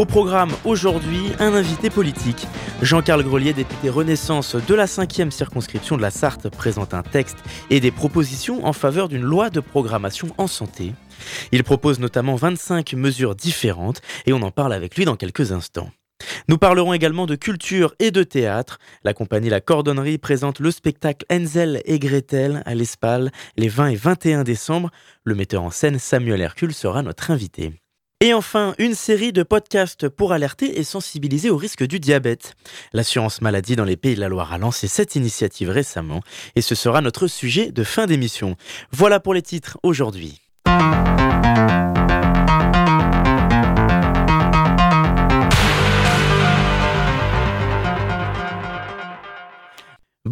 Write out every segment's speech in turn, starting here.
Au programme aujourd'hui, un invité politique. Jean-Carl Grelier, député Renaissance de la 5e circonscription de la Sarthe, présente un texte et des propositions en faveur d'une loi de programmation en santé. Il propose notamment 25 mesures différentes et on en parle avec lui dans quelques instants. Nous parlerons également de culture et de théâtre. La compagnie La Cordonnerie présente le spectacle Enzel et Gretel à l'Espal les 20 et 21 décembre. Le metteur en scène Samuel Hercule sera notre invité. Et enfin, une série de podcasts pour alerter et sensibiliser au risque du diabète. L'assurance maladie dans les pays de la Loire a lancé cette initiative récemment et ce sera notre sujet de fin d'émission. Voilà pour les titres aujourd'hui.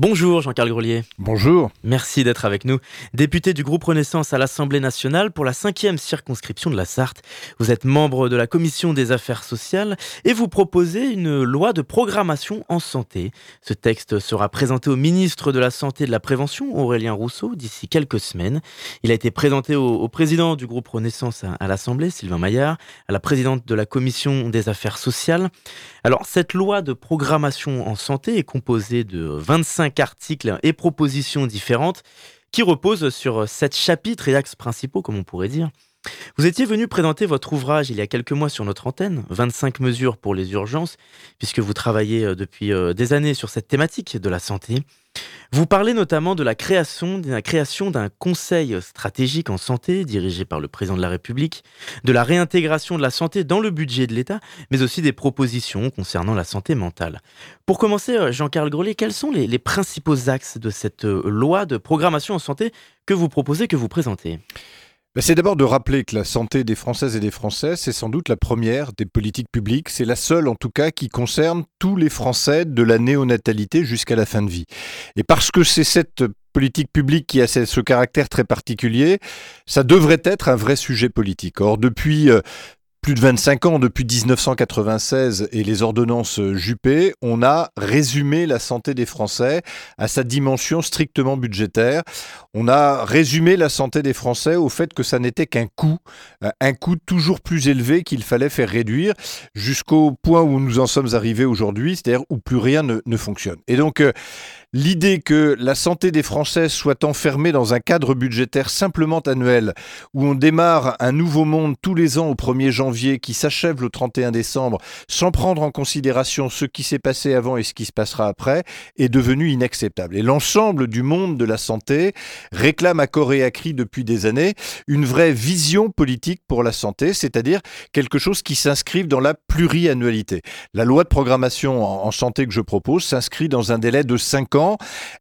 Bonjour Jean-Carl Grelier. Bonjour. Merci d'être avec nous. Député du groupe Renaissance à l'Assemblée nationale pour la cinquième circonscription de la Sarthe. Vous êtes membre de la commission des affaires sociales et vous proposez une loi de programmation en santé. Ce texte sera présenté au ministre de la Santé et de la Prévention, Aurélien Rousseau, d'ici quelques semaines. Il a été présenté au, président du groupe Renaissance à, à l'Assemblée, Sylvain Maillard, à la présidente de la commission des affaires sociales. Alors, cette loi de programmation en santé est composée de 25 articles et propositions différentes qui reposent sur sept chapitres et axes principaux, comme on pourrait dire. Vous étiez venu présenter votre ouvrage il y a quelques mois sur notre antenne, 25 mesures pour les urgences, puisque vous travaillez euh, depuis euh, des années sur cette thématique de la santé. Vous parlez notamment de la création, d'un conseil stratégique en santé dirigé par le président de la République, de la réintégration de la santé dans le budget de l'État, mais aussi des propositions concernant la santé mentale. Pour commencer, euh, Jean-Carl Grelier, quels sont les, principaux axes de cette loi de programmation en santé que vous proposez, que vous présentez? C'est d'abord de rappeler que la santé des Françaises et des Français, c'est sans doute la première des politiques publiques. C'est la seule, en tout cas, qui concerne tous les Français de la néonatalité jusqu'à la fin de vie. Et parce que c'est cette politique publique qui a ce caractère très particulier, ça devrait être un vrai sujet politique. Or, depuis euh, plus de 25 ans, depuis 1996 et les ordonnances Juppé, on a résumé la santé des Français à sa dimension strictement budgétaire. On a résumé la santé des Français au fait que ça n'était qu'un coût, euh, un coût toujours plus élevé qu'il fallait faire réduire jusqu'au point où nous en sommes arrivés aujourd'hui, c'est-à-dire où plus rien ne, fonctionne. Et donc, euh, L'idée que la santé des Français soit enfermée dans un cadre budgétaire simplement annuel, où on démarre un nouveau monde tous les ans au 1er janvier qui s'achève le 31 décembre, sans prendre en considération ce qui s'est passé avant et ce qui se passera après, est devenue inacceptable. Et l'ensemble du monde de la santé réclame à corps et à cri depuis des années une vraie vision politique pour la santé, c'est-à-dire quelque chose qui s'inscrive dans la pluriannualité. La loi de programmation en santé que je propose s'inscrit dans un délai de 5 ans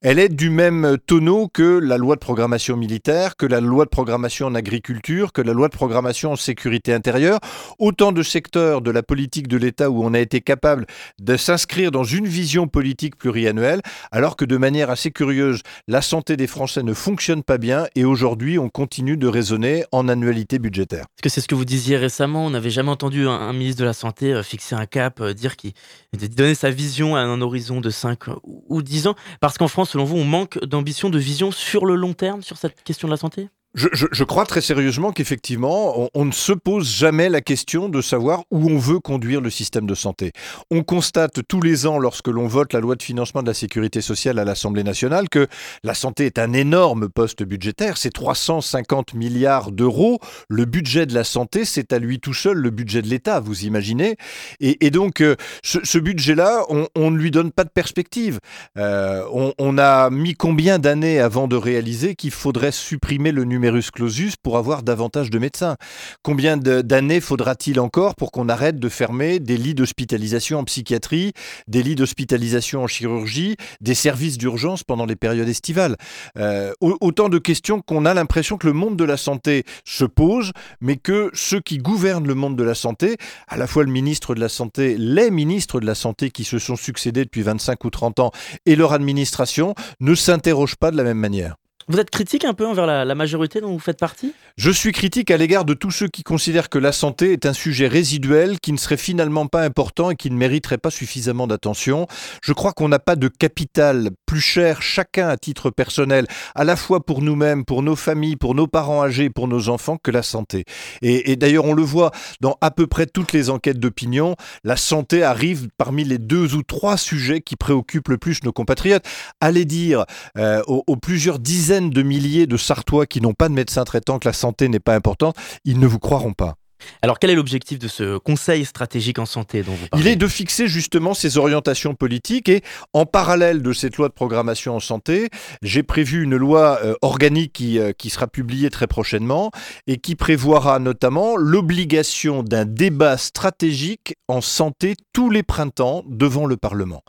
elle est du même tonneau que la loi de programmation militaire, que la loi de programmation en agriculture, que la loi de programmation en sécurité intérieure. Autant de secteurs de la politique de l'État où on a été capable de s'inscrire dans une vision politique pluriannuelle, alors que de manière assez curieuse, la santé des Français ne fonctionne pas bien et aujourd'hui on continue de raisonner en annualité budgétaire. Est-ce que c'est ce que vous disiez récemment On n'avait jamais entendu un, ministre de la Santé euh, fixer un cap, euh, dire qu'il donnait sa vision à un horizon de 5 ou 10 ans. Parce qu'en France, selon vous, on manque d'ambition, de vision sur le long terme sur cette question de la santé? Je, crois très sérieusement qu'effectivement, on, ne se pose jamais la question de savoir où on veut conduire le système de santé. On constate tous les ans, lorsque l'on vote la loi de financement de la sécurité sociale à l'Assemblée nationale, que la santé est un énorme poste budgétaire. C'est 350 milliards d'euros. Le budget de la santé, c'est à lui tout seul le budget de l'État, vous imaginez. Et, donc, euh, ce, budget-là, on, ne lui donne pas de perspective. Euh, on, a mis combien d'années avant de réaliser qu'il faudrait supprimer le numéro clausus pour avoir davantage de médecins Combien d'années faudra-t-il encore pour qu'on arrête de fermer des lits d'hospitalisation en psychiatrie, des lits d'hospitalisation en chirurgie, des services d'urgence pendant les périodes estivales? Euh, Autant de questions qu'on a l'impression que le monde de la santé se pose, mais que ceux qui gouvernent le monde de la santé, à la fois le ministre de la Santé, les ministres de la Santé qui se sont succédés depuis 25 ou 30 ans et leur administration, ne s'interrogent pas de la même manière. Vous êtes critique un peu envers la, majorité dont vous faites partie? Je suis critique à l'égard de tous ceux qui considèrent que la santé est un sujet résiduel qui ne serait finalement pas important et qui ne mériterait pas suffisamment d'attention. Je crois qu'on n'a pas de capital plus cher chacun à titre personnel, à la fois pour nous-mêmes, pour nos familles, pour nos parents âgés, pour nos enfants, que la santé. Et, d'ailleurs, on le voit dans à peu près toutes les enquêtes d'opinion, la santé arrive parmi les deux ou trois sujets qui préoccupent le plus nos compatriotes. Allez dire euh, aux, plusieurs dizaines de milliers de Sartois qui n'ont pas de médecin traitant que la santé n'est pas importante, ils ne vous croiront pas. Alors quel est l'objectif de ce Conseil stratégique en santé dont vous parlez Il est de fixer justement ces orientations politiques et en parallèle de cette loi de programmation en santé, j'ai prévu une loi euh, organique qui, euh, qui sera publiée très prochainement et qui prévoira notamment l'obligation d'un débat stratégique en santé tous les printemps devant le Parlement.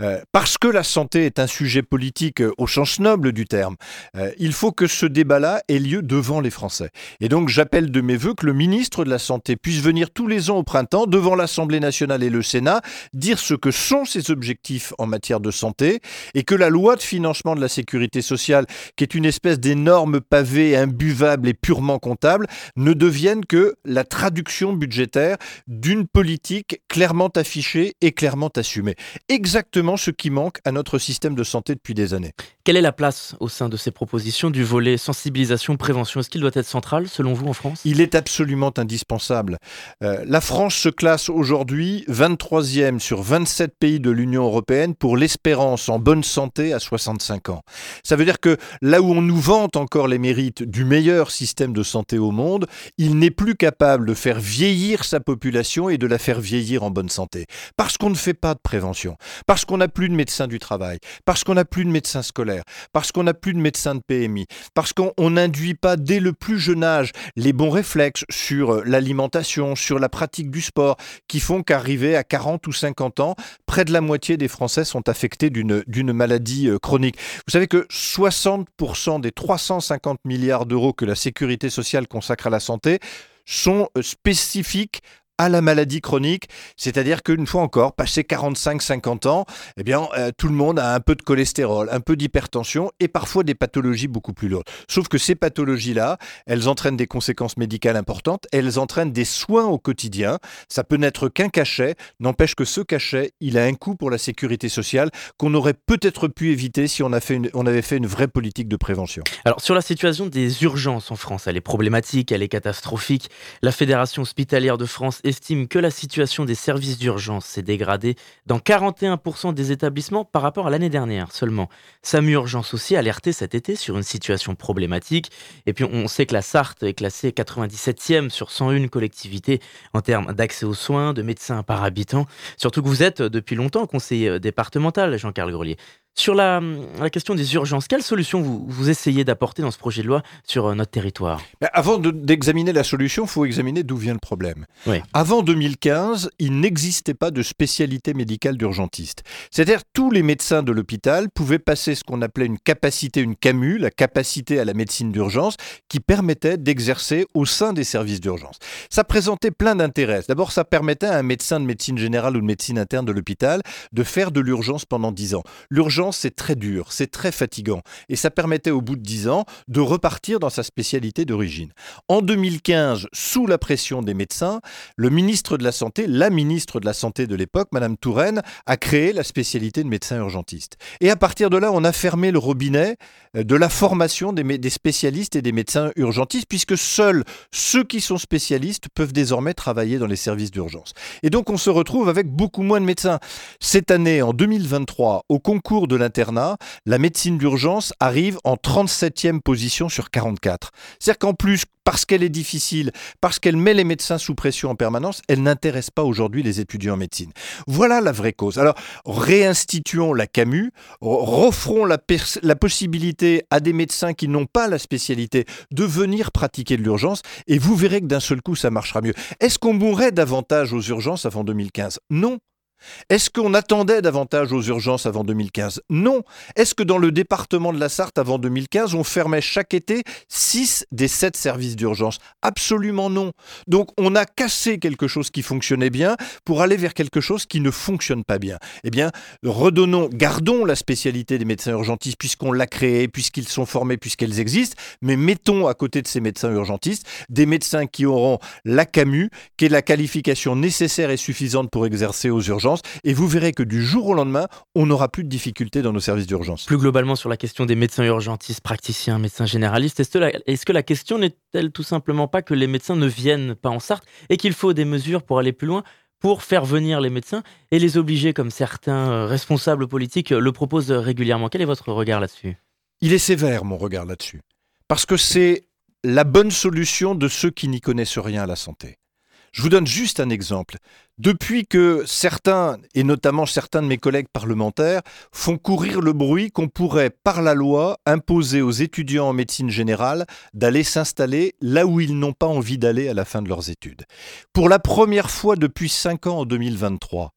Euh, parce que la santé est un sujet politique au sens noble du terme, il faut que ce débat-là ait lieu devant les Français. Et donc j'appelle de mes voeux que le ministre de la Santé puisse venir tous les ans au printemps devant l'Assemblée nationale et le Sénat dire ce que sont ses objectifs en matière de santé et que la loi de financement de la sécurité sociale, qui est une espèce d'énorme pavé imbuvable et purement comptable, ne devienne que la traduction budgétaire d'une politique clairement affichée et clairement assumée. Exactement ce qui manque à notre système de santé depuis des années. Quelle est la place au sein de ces propositions du volet sensibilisation, prévention Est-ce qu'il doit être central selon vous en France? Il est absolument indispensable. Euh, la France se classe aujourd'hui 23e sur 27 pays de l'Union européenne pour l'espérance en bonne santé à 65 ans. Ça veut dire que là où on nous vante encore les mérites du meilleur système de santé au monde, il n'est plus capable de faire vieillir sa population et de la faire vieillir en bonne santé. Parce qu'on ne fait pas de prévention, parce qu'on n'a plus de médecins du travail, parce qu'on n'a plus de médecins scolaires parce qu'on n'a plus de médecins de PMI, parce qu'on n'induit pas dès le plus jeune âge les bons réflexes sur l'alimentation, sur la pratique du sport, qui font qu'arriver à 40 ou 50 ans, près de la moitié des Français sont affectés d'une maladie euh, chronique. Vous savez que 60% des 350 milliards d'euros que la sécurité sociale consacre à la santé sont euh, spécifiques à la maladie chronique, c'est-à-dire qu'une fois encore, passé 45-50 ans, eh bien, euh, tout le monde a un peu de cholestérol, un peu d'hypertension et parfois des pathologies beaucoup plus lourdes. Sauf que ces pathologies-là, elles entraînent des conséquences médicales importantes, elles entraînent des soins au quotidien. Ça peut n'être qu'un cachet, n'empêche que ce cachet, il a un coût pour la sécurité sociale qu'on aurait peut-être pu éviter si on, avait fait une vraie politique de prévention. Alors, sur la situation des urgences en France, elle est problématique, elle est catastrophique. La Fédération hospitalière de France estime que la situation des services d'urgence s'est dégradée dans 41% des établissements par rapport à l'année dernière seulement. SAMU Urgence aussi a alerté cet été sur une situation problématique. Et puis on sait que la Sarthe est classée 97e sur 101 collectivités en termes d'accès aux soins, de médecins par habitant. Surtout que vous êtes depuis longtemps conseiller départemental, Jean-Carl Grelier. Sur la, question des urgences, quelle solution vous, vous essayez d'apporter dans ce projet de loi sur euh, notre territoire? Avant d'examiner la solution, il faut examiner d'où vient le problème. Avant 2015, il n'existait pas de spécialité médicale d'urgentiste. C'est-à-dire tous les médecins de l'hôpital pouvaient passer ce qu'on appelait une capacité, une CAMU, la capacité à la médecine d'urgence, qui permettait d'exercer au sein des services d'urgence. Ça présentait plein d'intérêts. D'abord, ça permettait à un médecin de médecine générale ou de médecine interne de l'hôpital de faire de l'urgence pendant 10 ans. L'urgence c'est très dur, c'est très fatigant. Et ça permettait au bout de 10 ans de repartir dans sa spécialité d'origine. En 2015, sous la pression des médecins, le ministre de la Santé, la ministre de la Santé de l'époque, Madame Touraine, a créé la spécialité de médecin urgentiste. Et à partir de là, on a fermé le robinet de la formation des, des spécialistes et des médecins urgentistes, puisque seuls ceux qui sont spécialistes peuvent désormais travailler dans les services d'urgence. Et donc on se retrouve avec beaucoup moins de médecins. Cette année, en 2023, au concours de l'internat, la médecine d'urgence arrive en 37e position sur 44. C'est-à-dire qu'en plus, parce qu'elle est difficile, parce qu'elle met les médecins sous pression en permanence, elle n'intéresse pas aujourd'hui les étudiants en médecine. Voilà la vraie cause. Alors, réinstituons la CAMU, refrons la, la possibilité à des médecins qui n'ont pas la spécialité de venir pratiquer de l'urgence, et vous verrez que d'un seul coup, ça marchera mieux. Est-ce qu'on mourrait davantage aux urgences avant 2015 Non, Est-ce qu'on attendait davantage aux urgences avant 2015 Non. Est-ce que dans le département de la Sarthe avant 2015, on fermait chaque été 6 des 7 services d'urgence? Absolument non. Donc on a cassé quelque chose qui fonctionnait bien pour aller vers quelque chose qui ne fonctionne pas bien. Eh bien, redonnons, gardons la spécialité des médecins urgentistes puisqu'on l'a créée, puisqu'ils sont formés, puisqu'elles existent, mais mettons à côté de ces médecins urgentistes des médecins qui auront la CAMU, qui est la qualification nécessaire et suffisante pour exercer aux urgences et vous verrez que du jour au lendemain, on n'aura plus de difficultés dans nos services d'urgence. Plus globalement sur la question des médecins urgentistes, praticiens, médecins généralistes, est-ce que la question n'est-elle tout simplement pas que les médecins ne viennent pas en Sarthe et qu'il faut des mesures pour aller plus loin pour faire venir les médecins et les obliger, comme certains euh, responsables politiques le proposent régulièrement? Quel est votre regard là-dessus? Il est sévère, mon regard là-dessus. Parce que c'est la bonne solution de ceux qui n'y connaissent rien à la santé. Je vous donne juste un exemple. Depuis que certains, et notamment certains de mes collègues parlementaires, font courir le bruit qu'on pourrait, par la loi, imposer aux étudiants en médecine générale d'aller s'installer là où ils n'ont pas envie d'aller à la fin de leurs études. Pour la première fois depuis 5 ans en 2023,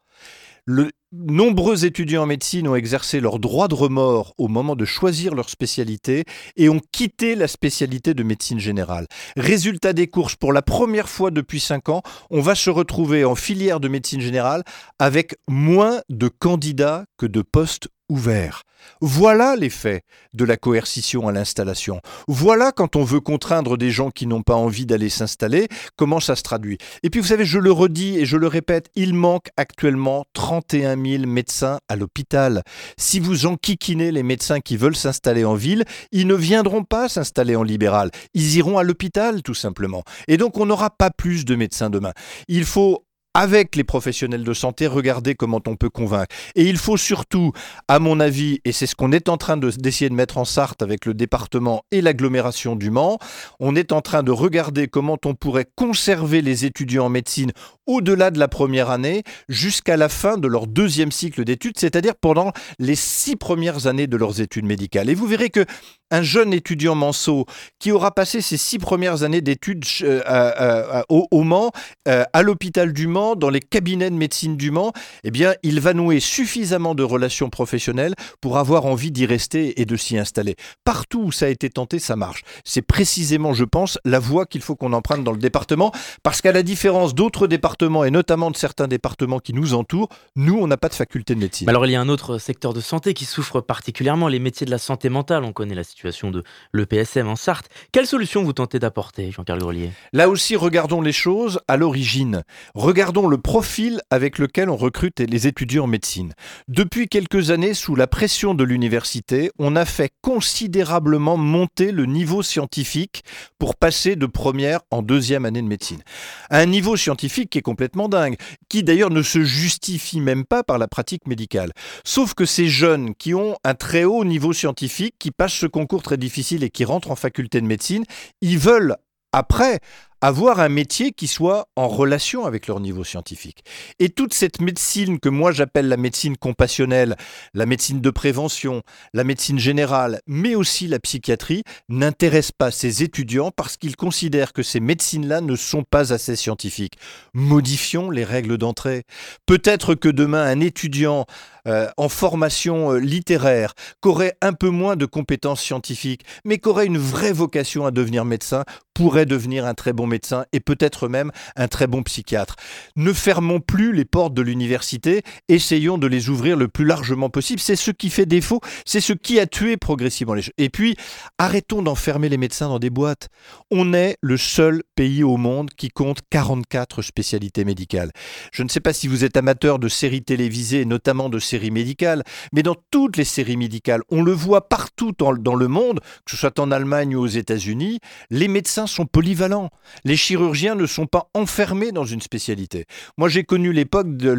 le, nombreux étudiants en médecine ont exercé leur droit de remords au moment de choisir leur spécialité et ont quitté la spécialité de médecine générale. Résultat des courses, pour la première fois depuis 5 ans, on va se retrouver en filière de médecine générale avec moins de candidats que de postes ouvert. Voilà l'effet de la coercition à l'installation. Voilà quand on veut contraindre des gens qui n'ont pas envie d'aller s'installer, comment ça se traduit. Et puis vous savez, je le redis et je le répète, il manque actuellement 31 000 médecins à l'hôpital. Si vous enquiquinez les médecins qui veulent s'installer en ville, ils ne viendront pas s'installer en libéral. Ils iront à l'hôpital tout simplement. Et donc on n'aura pas plus de médecins demain. Il faut avec les professionnels de santé, regardez comment on peut convaincre. Et il faut surtout, à mon avis, et c'est ce qu'on est en train d'essayer de, mettre en Sarthe avec le département et l'agglomération du Mans, on est en train de regarder comment on pourrait conserver les étudiants en médecine au-delà de la première année jusqu'à la fin de leur deuxième cycle d'études, c'est-à-dire pendant les six premières années de leurs études médicales. Et vous verrez que un jeune étudiant manceau qui aura passé ses six premières années d'études euh, euh, euh, au, Mans, à l'hôpital du Mans, dans les cabinets de médecine du Mans, eh bien, il va nouer suffisamment de relations professionnelles pour avoir envie d'y rester et de s'y installer. Partout où ça a été tenté, ça marche. C'est précisément, je pense, la voie qu'il faut qu'on emprunte dans le département, parce qu'à la différence d'autres départements, et notamment de certains départements qui nous entourent, nous, on n'a pas de faculté de médecine. Alors, il y a un autre secteur de santé qui souffre particulièrement, les métiers de la santé mentale. On connaît la situation de l'EPSM en Sarthe. Quelle solution vous tentez d'apporter, Jean-Pierre Grelier? Là aussi, regardons les choses à l'origine. Regardons le profil avec lequel on recrute les étudiants en médecine. Depuis quelques années, sous la pression de l'université, on a fait considérablement monter le niveau scientifique pour passer de première en deuxième année de médecine. Un niveau scientifique qui est complètement dingue, qui d'ailleurs ne se justifie même pas par la pratique médicale. Sauf que ces jeunes qui ont un très haut niveau scientifique, qui passent ce concours très difficile et qui rentrent en faculté de médecine, ils veulent après avoir un métier qui soit en relation avec leur niveau scientifique. Et toute cette médecine que moi j'appelle la médecine compassionnelle, la médecine de prévention, la médecine générale, mais aussi la psychiatrie, n'intéresse pas ces étudiants parce qu'ils considèrent que ces médecines-là ne sont pas assez scientifiques. Modifions les règles d'entrée. Peut-être que demain un étudiant euh, en formation euh, littéraire, qu'aurait un peu moins de compétences scientifiques, mais qu'aurait une vraie vocation à devenir médecin, pourrait devenir un très bon médecin et peut-être même un très bon psychiatre. Ne fermons plus les portes de l'université, essayons de les ouvrir le plus largement possible. C'est ce qui fait défaut, c'est ce qui a tué progressivement les choses. Et puis, arrêtons d'enfermer les médecins dans des boîtes. On est le seul pays au monde qui compte 44 spécialités médicales. Je ne sais pas si vous êtes amateur de séries télévisées, notamment de séries médicales, mais dans toutes les séries médicales, on le voit partout dans le monde, que ce soit en Allemagne ou aux États-Unis, les médecins sont polyvalents. Les chirurgiens ne sont pas enfermés dans une spécialité. Moi, j'ai connu l'époque de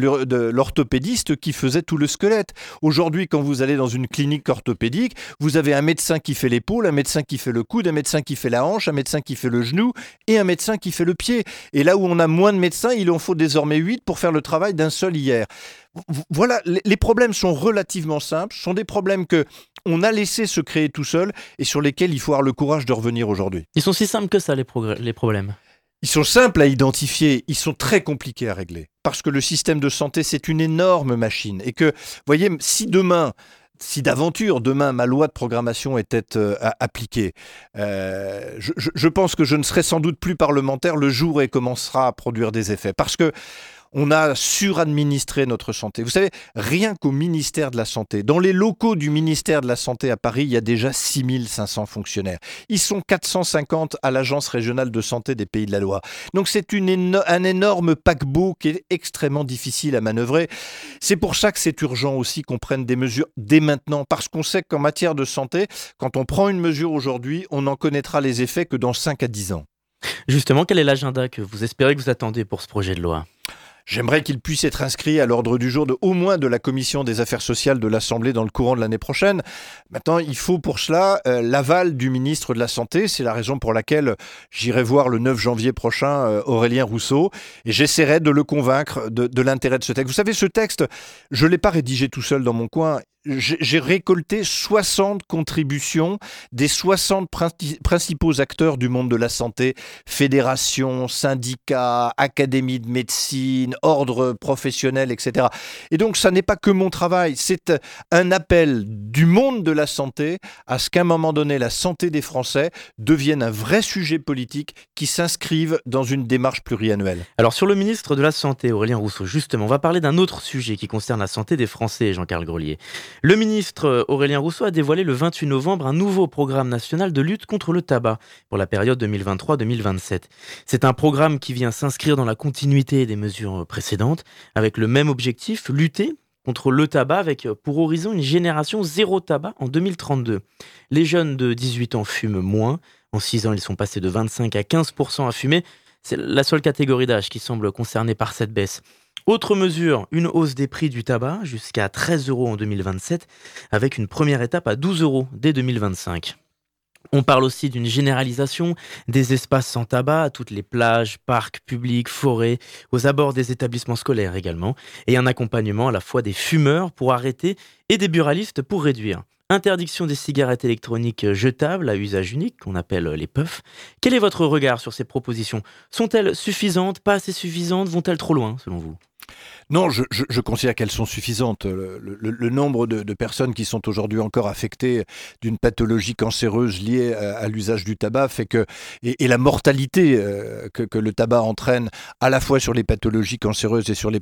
l'orthopédiste qui faisait tout le squelette. Aujourd'hui, quand vous allez dans une clinique orthopédique, vous avez un médecin qui fait l'épaule, un médecin qui fait le coude, un médecin qui fait la hanche, un médecin qui fait le genou et un médecin qui fait le pied. Et là où on a moins de médecins, il en faut désormais 8 pour faire le travail d'un seul hier. Voilà, les problèmes sont relativement simples, ce sont des problèmes que on a laissé se créer tout seul et sur lesquels il faut avoir le courage de revenir aujourd'hui. Ils sont si simples que ça, les, les problèmes Ils sont simples à identifier, ils sont très compliqués à régler. parce que le système de santé, c'est une énorme machine. Et que, voyez, si demain, si d'aventure demain ma loi de programmation était euh, appliquée, euh, je, je, pense que je ne serai sans doute plus parlementaire le jour où elle commencera à produire des effets. Parce que on a suradministré notre santé. Vous savez, rien qu'au ministère de la Santé, dans les locaux du ministère de la Santé à Paris, il y a déjà 6500 fonctionnaires. Ils sont 450 à l'Agence régionale de santé des Pays de la Loire. Donc c'est un énorme paquebot qui est extrêmement difficile à manœuvrer. C'est pour ça que c'est urgent aussi qu'on prenne des mesures dès maintenant, parce qu'on sait qu'en matière de santé, quand on prend une mesure aujourd'hui, on n'en connaîtra les effets que dans 5 à 10 ans. Justement, quel est l'agenda que vous espérez que vous attendez pour ce projet de loi? J'aimerais qu'il puisse être inscrit à l'ordre du jour de au moins de la commission des affaires sociales de l'Assemblée dans le courant de l'année prochaine. Maintenant, il faut pour cela euh, l'aval du ministre de la Santé. C'est la raison pour laquelle j'irai voir le 9 janvier prochain euh, Aurélien Rousseau et j'essaierai de le convaincre de, de l'intérêt de ce texte. Vous savez, ce texte, je ne l'ai pas rédigé tout seul dans mon coin j'ai récolté 60 contributions des 60 principaux acteurs du monde de la santé, fédérations, syndicats, académies de médecine, ordres professionnels, etc. Et donc, ça n'est pas que mon travail, c'est un appel du monde de la santé à ce qu'à un moment donné, la santé des Français devienne un vrai sujet politique qui s'inscrive dans une démarche pluriannuelle. Alors, sur le ministre de la Santé, Aurélien Rousseau, justement, on va parler d'un autre sujet qui concerne la santé des Français, Jean-Carl Grelier. Le ministre euh, Aurélien Rousseau a dévoilé le 28 novembre un nouveau programme national de lutte contre le tabac pour la période 2023-2027. C'est un programme qui vient s'inscrire dans la continuité des mesures précédentes, avec le même objectif, lutter contre le tabac avec euh, pour horizon une génération zéro tabac en 2032. Les jeunes de 18 ans fument moins. En 6 ans, ils sont passés de 25 à 15% à fumer. C'est la seule catégorie d'âge qui semble concernée par cette baisse. Autre mesure, une hausse des prix du tabac jusqu'à 13 euros en 2027, avec une première étape à 12 euros dès 2025. On parle aussi d'une généralisation des espaces sans tabac à toutes les plages, parcs publics, forêts, aux abords des établissements scolaires également, et un accompagnement à la fois des fumeurs pour arrêter et des buralistes pour réduire. Interdiction des cigarettes électroniques jetables à usage unique, qu'on appelle les puffs. Quel est votre regard sur ces propositions? Sont-elles suffisantes, pas assez suffisantes? Vont-elles trop loin, selon vous? Non, je, considère qu'elles sont suffisantes. Le, nombre de, personnes qui sont aujourd'hui encore affectées d'une pathologie cancéreuse liée à, l'usage du tabac fait que, et, la mortalité euh, que, le tabac entraîne à la fois sur les pathologies cancéreuses et sur les,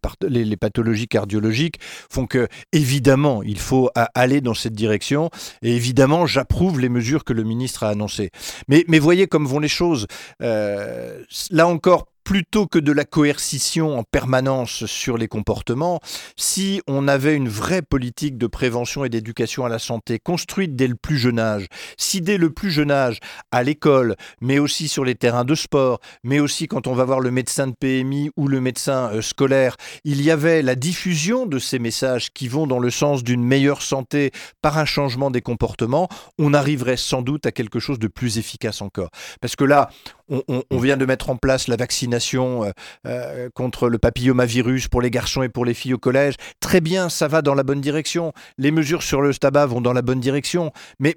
pathologies cardiologiques font que, évidemment, il faut aller dans cette direction. Et évidemment, j'approuve les mesures que le ministre a annoncées. Mais, mais voyez comme vont les choses. Euh, là encore, plutôt que de la coercition en permanence sur les comportements, si on avait une vraie politique de prévention et d'éducation à la santé construite dès le plus jeune âge, si dès le plus jeune âge, à l'école, mais aussi sur les terrains de sport, mais aussi quand on va voir le médecin de PMI ou le médecin euh, scolaire, il y avait la diffusion de ces messages qui vont dans le sens d'une meilleure santé par un changement des comportements, on arriverait sans doute à quelque chose de plus efficace encore. Parce que là, on, vient de mettre en place la vaccination euh, euh, contre le papillomavirus pour les garçons et pour les filles au collège. Très bien, ça va dans la bonne direction. Les mesures sur le tabac vont dans la bonne direction. Mais,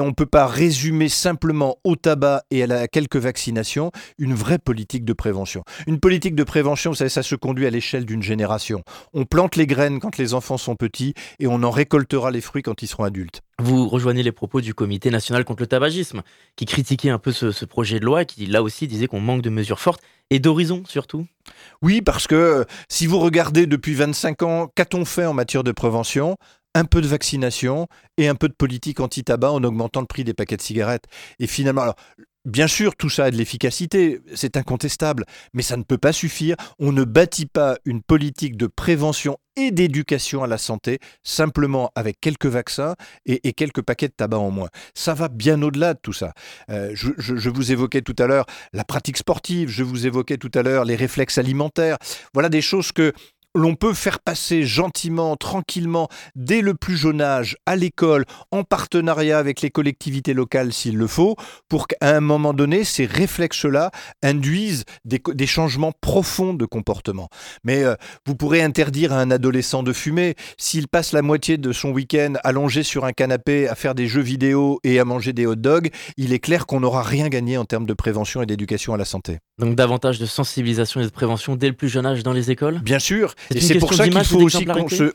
on ne peut pas résumer simplement au tabac et à, quelques vaccinations une vraie politique de prévention. Une politique de prévention, vous savez, ça se conduit à l'échelle d'une génération. On plante les graines quand les enfants sont petits et on en récoltera les fruits quand ils seront adultes. Vous rejoignez les propos du Comité national contre le tabagisme, qui critiquait un peu ce, projet de loi, qui là aussi disait qu'on manque de mesures fortes et d'horizon surtout. Oui, parce que euh, si vous regardez depuis 25 ans, qu'a-t-on fait en matière de prévention? Un peu de vaccination et un peu de politique anti-tabac en augmentant le prix des paquets de cigarettes. Et finalement, Bien sûr, tout ça a de l'efficacité, c'est incontestable, mais ça ne peut pas suffire. On ne bâtit pas une politique de prévention et d'éducation à la santé simplement avec quelques vaccins et, quelques paquets de tabac en moins. Ça va bien au-delà de tout ça. Euh, je, vous évoquais tout à l'heure la pratique sportive, je vous évoquais tout à l'heure les réflexes alimentaires. Voilà des choses que l'on peut faire passer gentiment, tranquillement, dès le plus jeune âge, à l'école, en partenariat avec les collectivités locales s'il le faut, pour qu'à un moment donné, ces réflexes-là induisent des, changements profonds de comportement. Mais euh, vous pourrez interdire à un adolescent de fumer s'il passe la moitié de son week-end allongé sur un canapé à faire des jeux vidéo et à manger des hot dogs, il est clair qu'on n'aura rien gagné en termes de prévention et d'éducation à la santé. Donc davantage de sensibilisation et de prévention dès le plus jeune âge dans les écoles? Bien sûr. Et c'est pour ça qu'il faut aussi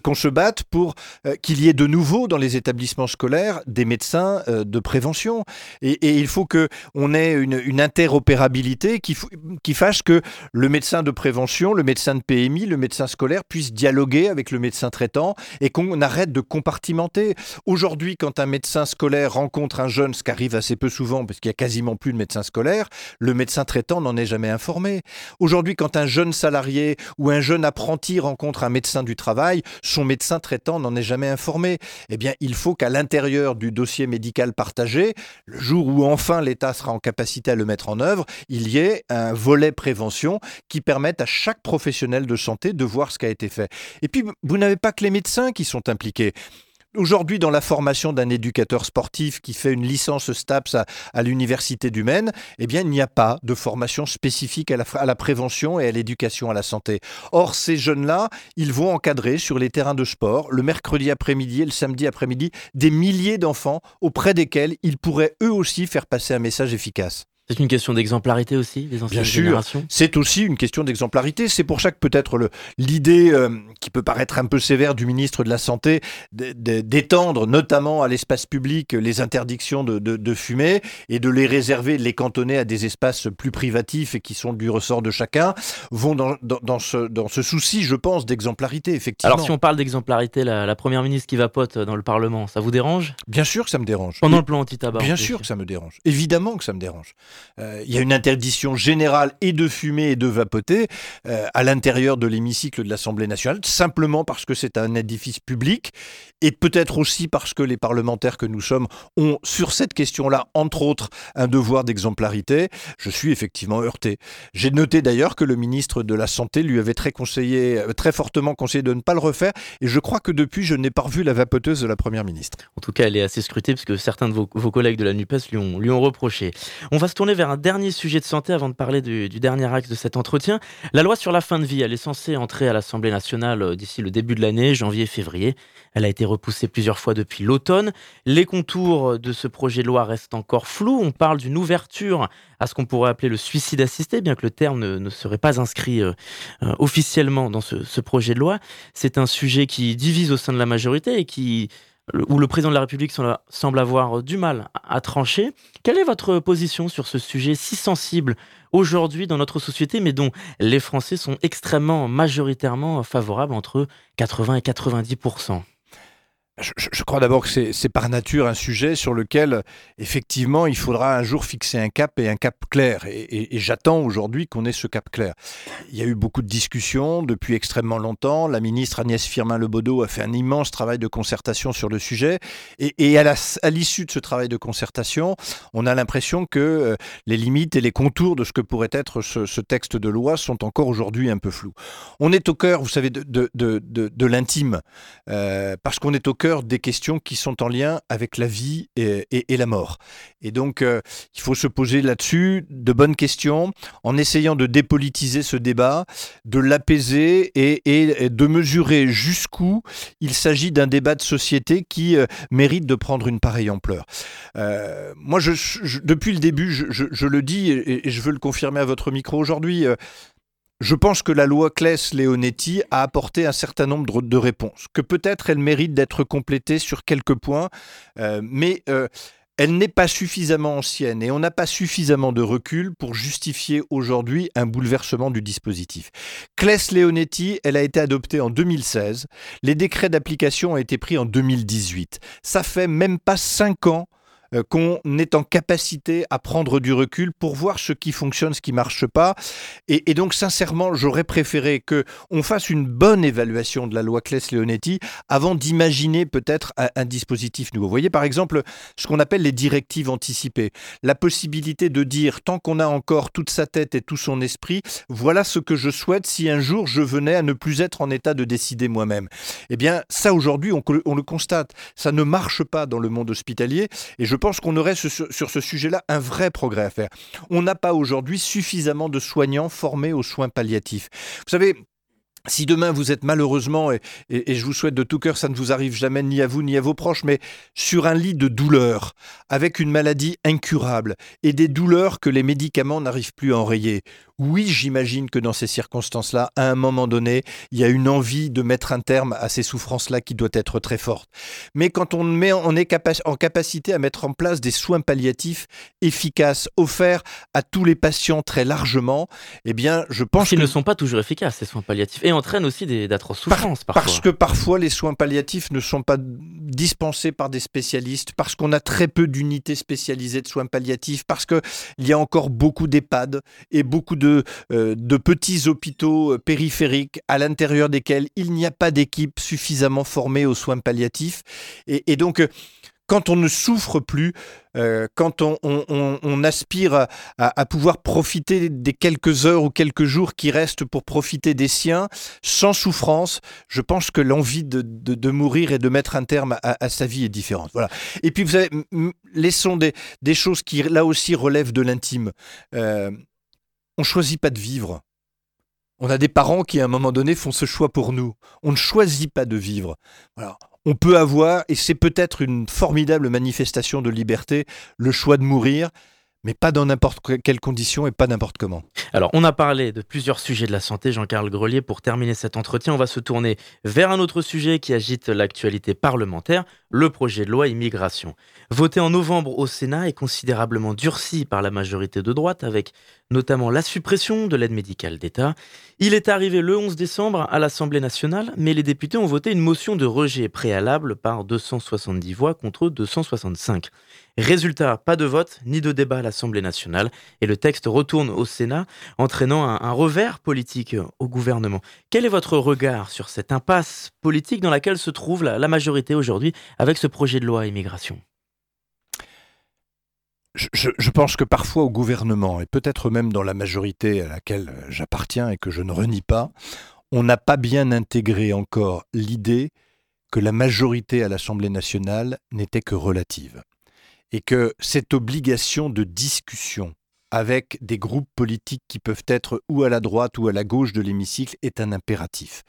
qu'on se, batte pour euh, qu'il y ait de nouveau dans les établissements scolaires des médecins euh, de prévention. Et, il faut qu'on ait une, interopérabilité qui, qui fasse que le médecin de prévention, le médecin de PMI, le médecin scolaire puissent dialoguer avec le médecin traitant et qu'on arrête de compartimenter. Aujourd'hui, quand un médecin scolaire rencontre un jeune, ce qui arrive assez peu souvent parce qu'il y a quasiment plus de médecins scolaires, le médecin traitant n'en est jamais informé. Aujourd'hui, quand un jeune salarié ou un jeune apprenti rencontre un médecin du travail, son médecin traitant n'en est jamais informé. Eh bien, il faut qu'à l'intérieur du dossier médical partagé, le jour où enfin l'État sera en capacité à le mettre en œuvre, il y ait un volet prévention qui permette à chaque professionnel de santé de voir ce qui a été fait. Et puis, vous n'avez pas que les médecins qui sont impliqués. Aujourd'hui, dans la formation d'un éducateur sportif qui fait une licence STAPS à, l'Université du Maine, eh bien, il n'y a pas de formation spécifique à la, à la prévention et à l'éducation à la santé. Or, ces jeunes-là, ils vont encadrer sur les terrains de sport, le mercredi après-midi et le samedi après-midi, des milliers d'enfants auprès desquels ils pourraient eux aussi faire passer un message efficace. C'est une question d'exemplarité aussi des anciennes Bien sûr, c'est aussi une question d'exemplarité. C'est pour ça que peut-être l'idée euh, qui peut paraître un peu sévère du ministre de la Santé d'étendre notamment à l'espace public les interdictions de, de, fumer et de les réserver, de les cantonner à des espaces plus privatifs et qui sont du ressort de chacun, vont dans, dans, ce, dans ce souci, je pense, d'exemplarité, effectivement. Alors si on parle d'exemplarité, la, Première ministre qui vapote dans le Parlement, ça vous dérange? Bien sûr que ça me dérange. Pendant le plan anti-tabac Bien sûr que ça me dérange. Évidemment que ça me dérange. Euh, il y a une interdiction générale et de fumer et de vapoter euh, à l'intérieur de l'hémicycle de l'Assemblée nationale, simplement parce que c'est un édifice public et peut-être aussi parce que les parlementaires que nous sommes ont, sur cette question-là, entre autres, un devoir d'exemplarité. Je suis effectivement heurté. J'ai noté d'ailleurs que le ministre de la Santé lui avait très, conseillé, euh, très fortement conseillé de ne pas le refaire et je crois que depuis, je n'ai pas revu la vapoteuse de la Première ministre. En tout cas, elle est assez scrutée parce que certains de vos, vos collègues de la NUPES lui ont, lui ont reproché. On va se tourner vers un dernier sujet de santé avant de parler du, dernier axe de cet entretien. La loi sur la fin de vie, elle est censée entrer à l'Assemblée nationale euh, d'ici le début de l'année, janvier-février. Elle a été repoussée plusieurs fois depuis l'automne. Les contours de ce projet de loi restent encore flous. On parle d'une ouverture à ce qu'on pourrait appeler le suicide assisté, bien que le terme ne, serait pas inscrit euh, euh, officiellement dans ce projet de loi. C'est un sujet qui divise au sein de la majorité et qui où le président de la République semble avoir du mal à trancher. Quelle est votre position sur ce sujet si sensible aujourd'hui dans notre société, mais dont les Français sont extrêmement majoritairement favorables, entre 80 et 90 je, crois d'abord que c'est par nature un sujet sur lequel, effectivement, il faudra un jour fixer un cap et un cap clair. Et, j'attends aujourd'hui qu'on ait ce cap clair. Il y a eu beaucoup de discussions depuis extrêmement longtemps. La ministre Agnès Firmin-Lebaudot a fait un immense travail de concertation sur le sujet. Et, à l'issue de ce travail de concertation, on a l'impression que euh, les limites et les contours de ce que pourrait être ce, texte de loi sont encore aujourd'hui un peu flous. On est au cœur, vous savez, de, l'intime, euh, parce qu'on est au cœur des questions qui sont en lien avec la vie et, la mort. Et donc, euh, il faut se poser là-dessus de bonnes questions en essayant de dépolitiser ce débat, de l'apaiser et, de mesurer jusqu'où il s'agit d'un débat de société qui euh, mérite de prendre une pareille ampleur. Euh, moi, depuis le début, je, le dis et, je veux le confirmer à votre micro aujourd'hui. Je pense que la loi Claes-Leonetti a apporté un certain nombre de réponses, que peut-être elle mérite d'être complétée sur quelques points, euh, mais euh, elle n'est pas suffisamment ancienne et on n'a pas suffisamment de recul pour justifier aujourd'hui un bouleversement du dispositif. Claes-Leonetti, elle a été adoptée en 2016, les décrets d'application ont été pris en 2018. Ça fait même pas cinq ans qu'on est en capacité à prendre du recul pour voir ce qui fonctionne, ce qui marche pas. Et, donc, sincèrement, j'aurais préféré que on fasse une bonne évaluation de la loi Claes-Leonetti avant d'imaginer peut-être un, dispositif nouveau. Vous voyez, par exemple, ce qu'on appelle les directives anticipées. La possibilité de dire, tant qu'on a encore toute sa tête et tout son esprit, voilà ce que je souhaite si un jour je venais à ne plus être en état de décider moi-même. Eh bien, ça aujourd'hui, on, le constate, ça ne marche pas dans le monde hospitalier et je pense qu'on aurait sur ce sujet-là un vrai progrès à faire. On n'a pas aujourd'hui suffisamment de soignants formés aux soins palliatifs. Vous savez, si demain vous êtes malheureusement, et, et, je vous souhaite de tout cœur, ça ne vous arrive jamais ni à vous ni à vos proches, mais sur un lit de douleur, avec une maladie incurable et des douleurs que les médicaments n'arrivent plus à enrayer, oui, j'imagine que dans ces circonstances-là, à un moment donné, il y a une envie de mettre un terme à ces souffrances-là qui doit être très forte. Mais quand on, met, on est en capacité à mettre en place des soins palliatifs efficaces, offerts à tous les patients très largement, eh bien, je pense qu'ils ne sont pas toujours efficaces, ces soins palliatifs, et entraînent aussi d'atroces souffrances parfois. Parce que parfois, les soins palliatifs ne sont pas dispensés par des spécialistes, parce qu'on a très peu d'unités spécialisées de soins palliatifs, parce qu'il y a encore beaucoup d'EHPAD et beaucoup de euh, de, petits hôpitaux euh, périphériques à l'intérieur desquels il n'y a pas d'équipe suffisamment formée aux soins palliatifs. Et, donc, euh, quand on ne souffre plus, quand on, aspire à, pouvoir profiter des quelques heures ou quelques jours qui restent pour profiter des siens, sans souffrance, je pense que l'envie de, mourir et de mettre un terme à, sa vie est différente. Voilà. Et puis, vous savez, laissons des, des, choses qui, là aussi, relèvent de l'intime on ne choisit pas de vivre. On a des parents qui, à un moment donné, font ce choix pour nous. On ne choisit pas de vivre. On peut avoir, et c'est peut-être une formidable manifestation de liberté, le choix de mourir, mais pas dans n'importe quelles conditions et pas n'importe comment. Alors, on a parlé de plusieurs sujets de la santé, Jean-Carl Grelier. Pour terminer cet entretien, on va se tourner vers un autre sujet qui agite l'actualité parlementaire, le projet de loi immigration. Voté en novembre au Sénat et considérablement durci par la majorité de droite, avec notamment la suppression de l'aide médicale d'État. Il est arrivé le 11 décembre à l'Assemblée nationale, mais les députés ont voté une motion de rejet préalable par 270 voix contre 265. Résultat, pas de vote ni de débat à l'Assemblée nationale. Et le texte retourne au Sénat, entraînant un, revers politique au gouvernement. Quel est votre regard sur cette impasse politique dans laquelle se trouve la, majorité aujourd'hui avec ce projet de loi immigration? Je, pense que parfois au gouvernement, et peut-être même dans la majorité à laquelle j'appartiens et que je ne renie pas, on n'a pas bien intégré encore l'idée que la majorité à l'Assemblée nationale n'était que relative et que cette obligation de discussion avec des groupes politiques qui peuvent être ou à la droite ou à la gauche de l'hémicycle est un impératif.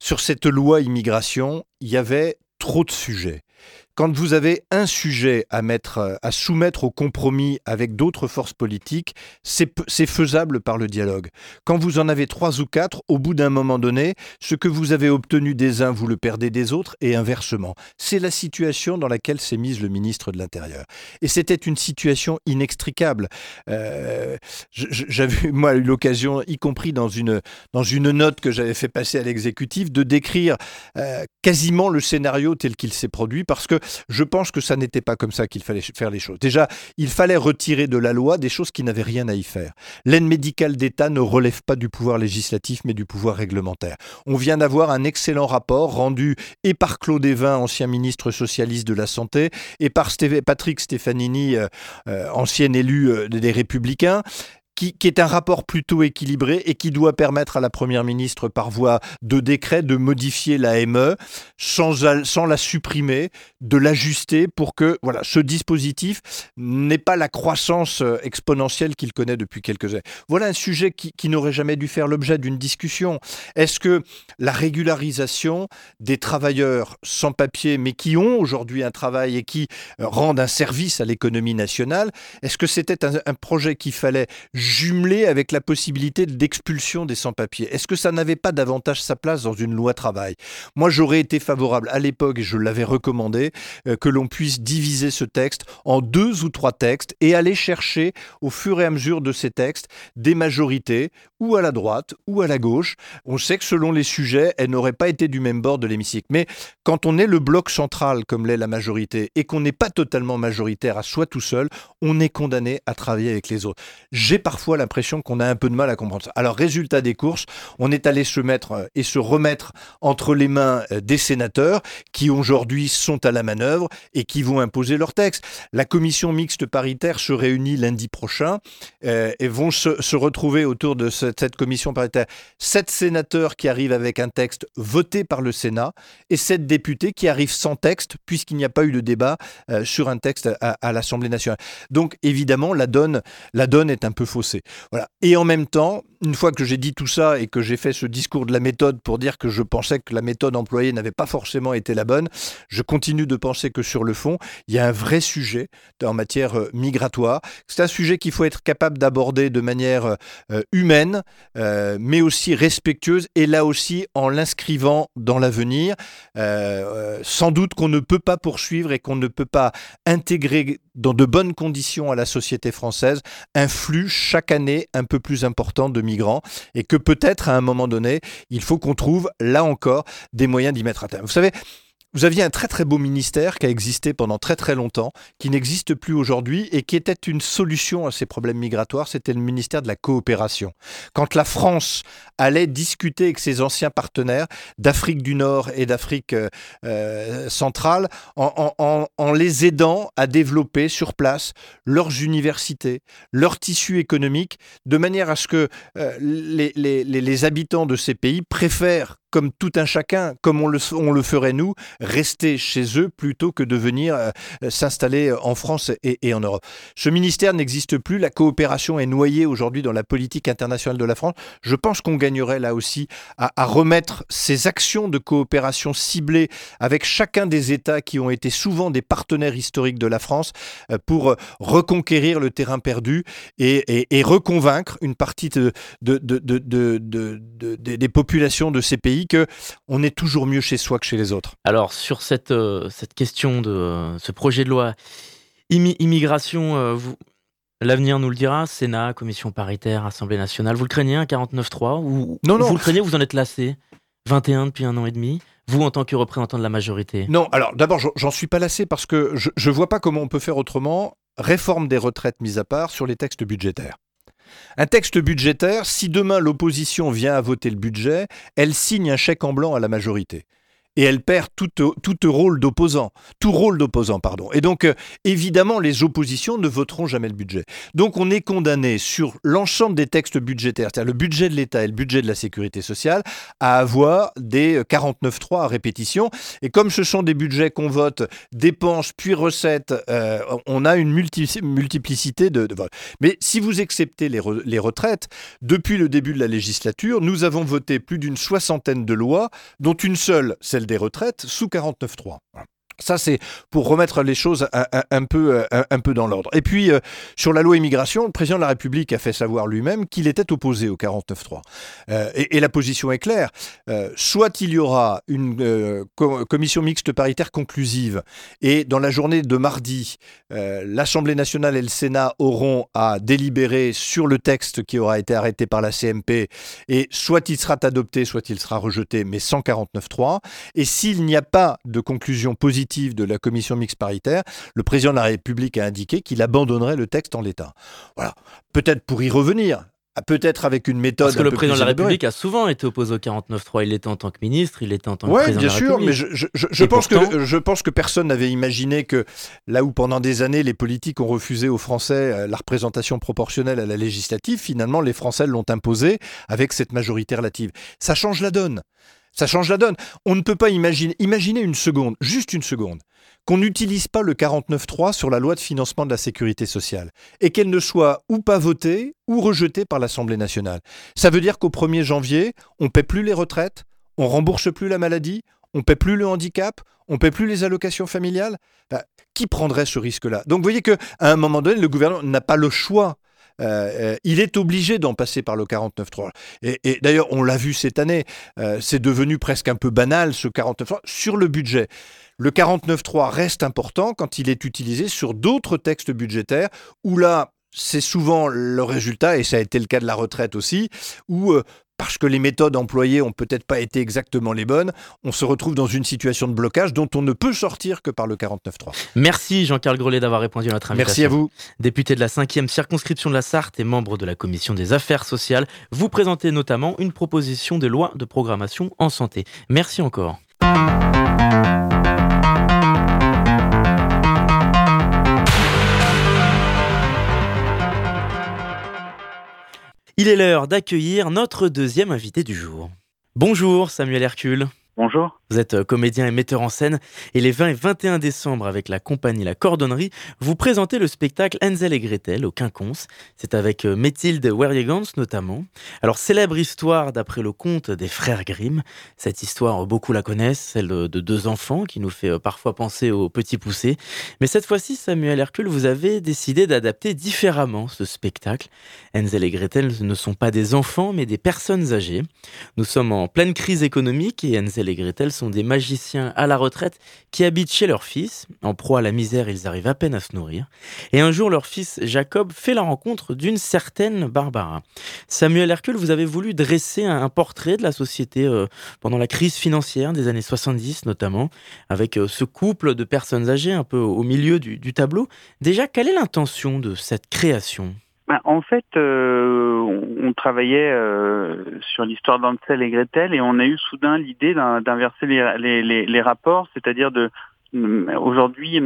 Sur cette loi immigration, il y avait trop de sujets quand vous avez un sujet à, mettre, euh, à soumettre au compromis avec d'autres forces politiques, c'est faisable par le dialogue. Quand vous en avez trois ou quatre, au bout d'un moment donné, ce que vous avez obtenu des uns, vous le perdez des autres, et inversement. C'est la situation dans laquelle s'est mise le ministre de l'Intérieur. Et c'était une situation inextricable. Euh, j'avais, moi, eu l'occasion, y compris dans une, dans une note que j'avais fait passer à l'exécutif, de décrire euh, quasiment le scénario tel qu'il s'est produit, parce que je pense que ça n'était pas comme ça qu'il fallait faire les choses. Déjà, il fallait retirer de la loi des choses qui n'avaient rien à y faire. L'aide médicale d'État ne relève pas du pouvoir législatif, mais du pouvoir réglementaire. On vient d'avoir un excellent rapport rendu et par Claude Evin, ancien ministre socialiste de la Santé, et par Patrick Stefanini, euh, euh, ancien élu euh, des Républicains, qui, est un rapport plutôt équilibré et qui doit permettre à la Première ministre, par voie de décret, de modifier l'AME sans, sans la supprimer, de l'ajuster pour que voilà, ce dispositif n'ait pas la croissance euh, exponentielle qu'il connaît depuis quelques années. Voilà un sujet qui, n'aurait jamais dû faire l'objet d'une discussion. Est-ce que la régularisation des travailleurs sans papier, mais qui ont aujourd'hui un travail et qui euh, rendent un service à l'économie nationale, est-ce que c'était un, un projet qu'il fallait jumelé avec la possibilité d'expulsion des sans-papiers. Est-ce que ça n'avait pas davantage sa place dans une loi travail? Moi, j'aurais été favorable à l'époque, et je l'avais recommandé, euh, que l'on puisse diviser ce texte en deux ou trois textes et aller chercher au fur et à mesure de ces textes des majorités, ou à la droite, ou à la gauche. On sait que selon les sujets, elles n'auraient pas été du même bord de l'hémicycle. Mais quand on est le bloc central, comme l'est la majorité, et qu'on n'est pas totalement majoritaire à soi tout seul, on est condamné à travailler avec les autres. J'ai parfois l'impression qu'on a un peu de mal à comprendre. Alors, résultat des courses, on est allé se mettre euh, et se remettre entre les mains euh, des sénateurs qui aujourd'hui sont à la manœuvre et qui vont imposer leur texte. La commission mixte paritaire se réunit lundi prochain euh, et vont se, retrouver autour de cette, commission paritaire sept sénateurs qui arrivent avec un texte voté par le Sénat et sept députés qui arrivent sans texte puisqu'il n'y a pas eu de débat sur un texte à, à l'Assemblée nationale. Donc évidemment, la donne, la donne est un peu Voilà. Et en même temps, une fois que j'ai dit tout ça et que j'ai fait ce discours de la méthode pour dire que je pensais que la méthode employée n'avait pas forcément été la bonne, je continue de penser que sur le fond, il y a un vrai sujet en matière euh, migratoire. C'est un sujet qu'il faut être capable d'aborder de manière euh, humaine, euh, mais aussi respectueuse, et là aussi en l'inscrivant dans l'avenir. sans doute qu'on ne peut pas poursuivre et qu'on ne peut pas intégrer dans de bonnes conditions à la société française un flux chaque année un peu plus important de migrants et que peut-être à un moment donné, il faut qu'on trouve là encore des moyens d'y mettre à terme. Vous savez, vous aviez un très très beau ministère qui a existé pendant très très longtemps, qui n'existe plus aujourd'hui et qui était une solution à ces problèmes migratoires, c'était le ministère de la coopération. Quand la France allait discuter avec ses anciens partenaires d'Afrique du Nord et d'Afrique euh, euh, centrale, en, les aidant à développer sur place leurs universités, leur tissu économique, de manière à ce que euh, les, les habitants de ces pays préfèrent comme tout un chacun, comme on le, ferait nous, rester chez eux plutôt que de venir euh, s'installer en France et, en Europe. Ce ministère n'existe plus, la coopération est noyée aujourd'hui dans la politique internationale de la France. Je pense qu'on gagnerait là aussi à, remettre ces actions de coopération ciblées avec chacun des États qui ont été souvent des partenaires historiques de la France euh, pour reconquérir le terrain perdu et, reconvaincre une partie de, des populations de ces pays que on est toujours mieux chez soi que chez les autres. Alors sur cette, euh, cette question de euh, ce projet de loi immigration, euh, vous, l'avenir nous le dira, Sénat, Commission paritaire, Assemblée nationale, vous le craignez un 49-3 ou non, non. vous le craignez, vous en êtes lassé 21 depuis un an et demi vous, en tant que représentant de la majorité? Non, alors d'abord, j'en suis pas lassé parce que je ne vois pas comment on peut faire autrement, réforme des retraites mise à part, sur les textes budgétaires. Un texte budgétaire, si demain l'opposition vient à voter le budget, elle signe un chèque en blanc à la majorité et elle perd tout, tout rôle d'opposant, tout rôle d'opposant, pardon. Et donc, euh, évidemment, les oppositions ne voteront jamais le budget. Donc, on est condamné sur l'ensemble des textes budgétaires, c'est-à-dire le budget de l'État et le budget de la sécurité sociale, à avoir des 49.3 à répétition. Et comme ce sont des budgets qu'on vote dépenses puis recettes, euh, on a une multiplicité de, votes. Mais si vous acceptez les, les retraites, depuis le début de la législature, nous avons voté plus d'une soixantaine de lois, dont une seule, celle des retraites sous 49.3. Ça, c'est pour remettre les choses un, peu, un, peu dans l'ordre. Et puis, euh, sur la loi immigration, le président de la République a fait savoir lui-même qu'il était opposé au 49.3. Euh, et, la position est claire. Euh, soit il y aura une commission mixte paritaire conclusive, et dans la journée de mardi, l'Assemblée nationale et le Sénat auront à délibérer sur le texte qui aura été arrêté par la CMP, et soit il sera adopté, soit il sera rejeté, mais sans 49.3. Et s'il n'y a pas de conclusion positive, de la commission mixte paritaire, le président de la République a indiqué qu'il abandonnerait le texte en l'état. Voilà. Peut-être pour y revenir, peut-être avec une méthode. Parce que le président de la République a souvent été opposé au 49-3. Il l'était en tant que ministre, il l'était en tant que président bien sûr, mais je, pense que, je pense que personne n'avait imaginé que là où pendant des années les politiques ont refusé aux Français euh, la représentation proportionnelle à la législative, finalement les Français l'ont imposé avec cette majorité relative. Ça change la donne. Ça change la donne. On ne peut pas imaginer, imaginer une seconde, juste une seconde, qu'on n'utilise pas le 49.3 sur la loi de financement de la sécurité sociale et qu'elle ne soit ou pas votée ou rejetée par l'Assemblée nationale. Ça veut dire qu'au 1er janvier, on ne paie plus les retraites, on rembourse plus la maladie, on ne paie plus le handicap, on ne paie plus les allocations familiales. Ben, qui prendrait ce risque-là? Donc vous voyez qu'à un moment donné, le gouvernement n'a pas le choix il est obligé d'en passer par le 49.3. Et, d'ailleurs, on l'a vu cette année, c'est devenu presque un peu banal ce 49.3 sur le budget. Le 49.3 reste important quand il est utilisé sur d'autres textes budgétaires où là, c'est souvent le résultat, et ça a été le cas de la retraite aussi, où parce que les méthodes employées ont peut-être pas été exactement les bonnes, on se retrouve dans une situation de blocage dont on ne peut sortir que par le 49.3. Merci Jean-Carl Grelet d'avoir répondu à notre invitation. Merci à vous. Député de la 5e circonscription de la Sarthe et membre de la commission des affaires sociales, vous présentez notamment une proposition de loi de programmation en santé. Merci encore. Il est l'heure d'accueillir notre deuxième invité du jour. Bonjour Samuel Hercule. Bonjour. Vous êtes euh, comédien et metteur en scène et les 20 et 21 décembre avec la compagnie La Cordonnerie, vous présentez le spectacle Hansel et Gretel au Quinconce. C'est avec euh, Mathilde Werjegans notamment. Alors célèbre histoire d'après le conte des frères Grimm. Cette histoire, beaucoup la connaissent, celle de deux enfants qui nous fait euh, parfois penser aux petits poussés. Mais cette fois-ci, Samuel Hercule, vous avez décidé d'adapter différemment ce spectacle. Hansel et Gretel ne sont pas des enfants mais des personnes âgées. Nous sommes en pleine crise économique et Hansel et Gretel sont des magiciens à la retraite qui habitent chez leur fils. En proie à la misère, ils arrivent à peine à se nourrir. Et un jour, leur fils Jacob fait la rencontre d'une certaine Barbara. Samuel Hercule, vous avez voulu dresser un portrait de la société euh, pendant la crise financière des années 70 notamment, avec euh, ce couple de personnes âgées un peu au milieu du, du tableau. Déjà, quelle est l'intention de cette création? Bah, en fait, euh, on, travaillait euh, sur l'histoire d'Ansel et Gretel et on a eu soudain l'idée d'inverser les, rapports, c'est-à-dire de mm, aujourd'hui,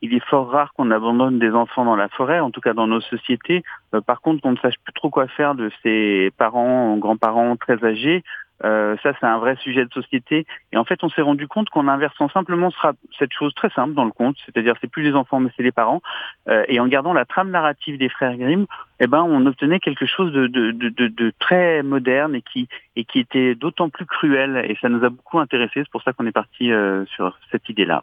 il est fort rare qu'on abandonne des enfants dans la forêt, en tout cas dans nos sociétés. Euh, par contre, on ne sache plus trop quoi faire de ses parents, grands-parents très âgés. Euh, ça, c'est un vrai sujet de société. Et en fait, on s'est rendu compte qu'en inversant simplement cette chose très simple dans le conte, c'est-à-dire c'est plus les enfants mais c'est les parents, euh, et en gardant la trame narrative des frères Grimm, eh ben, on obtenait quelque chose de, très moderne et qui, était d'autant plus cruel. Et ça nous a beaucoup intéressé. C'est pour ça qu'on est parti euh, sur cette idée-là.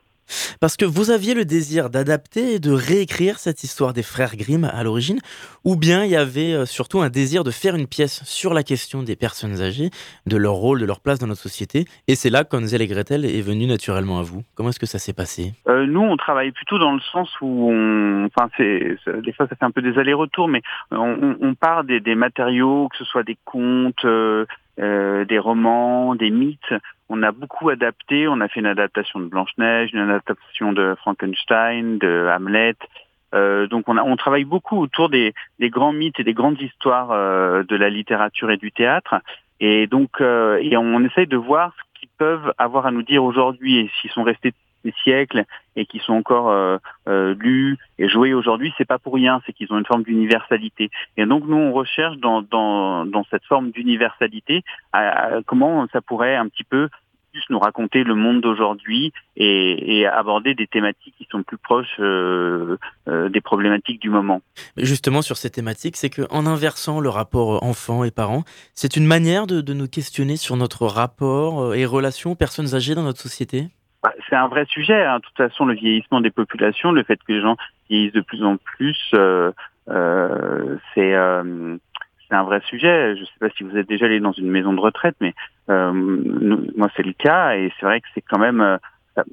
Parce que vous aviez le désir d'adapter et de réécrire cette histoire des frères Grimm à l'origine, ou bien il y avait euh, surtout un désir de faire une pièce sur la question des personnes âgées, de leur rôle, de leur place dans notre société, et c'est là qu'Hansel et Gretel est venu naturellement à vous. Comment est-ce que ça s'est passé? Euh, Nous, on travaille plutôt dans le sens où on, enfin, c'est des fois ça fait un peu des allers-retours, mais on, part des, matériaux, que ce soit des contes. Euh, euh, des romans, des mythes. On a beaucoup adapté. On a fait une adaptation de Blanche-Neige, une adaptation de Frankenstein, de Hamlet. Euh, donc on, a, on travaille beaucoup autour des, des, grands mythes et des grandes histoires euh, de la littérature et du théâtre. Et donc et on essaye de voir ce qu'ils peuvent avoir à nous dire aujourd'hui et s'ils sont restés des siècles et qui sont encore euh, euh, lus et joués aujourd'hui, c'est pas pour rien, c'est qu'ils ont une forme d'universalité. Et donc nous on recherche dans, dans, dans cette forme d'universalité comment ça pourrait un petit peu plus nous raconter le monde d'aujourd'hui et, et, aborder des thématiques qui sont plus proches euh, euh des problématiques du moment. Justement sur ces thématiques, c'est qu'en inversant le rapport enfant et parents, c'est une manière de, de nous questionner sur notre rapport et relation aux personnes âgées dans notre société? Bah, c'est un vrai sujet. Hein. De toute façon, le vieillissement des populations, le fait que les gens vieillissent de plus en plus, euh, euh, c'est euh, c'est un vrai sujet. Je ne sais pas si vous êtes déjà allé dans une maison de retraite, mais euh, moi c'est le cas et c'est vrai que c'est quand même, euh,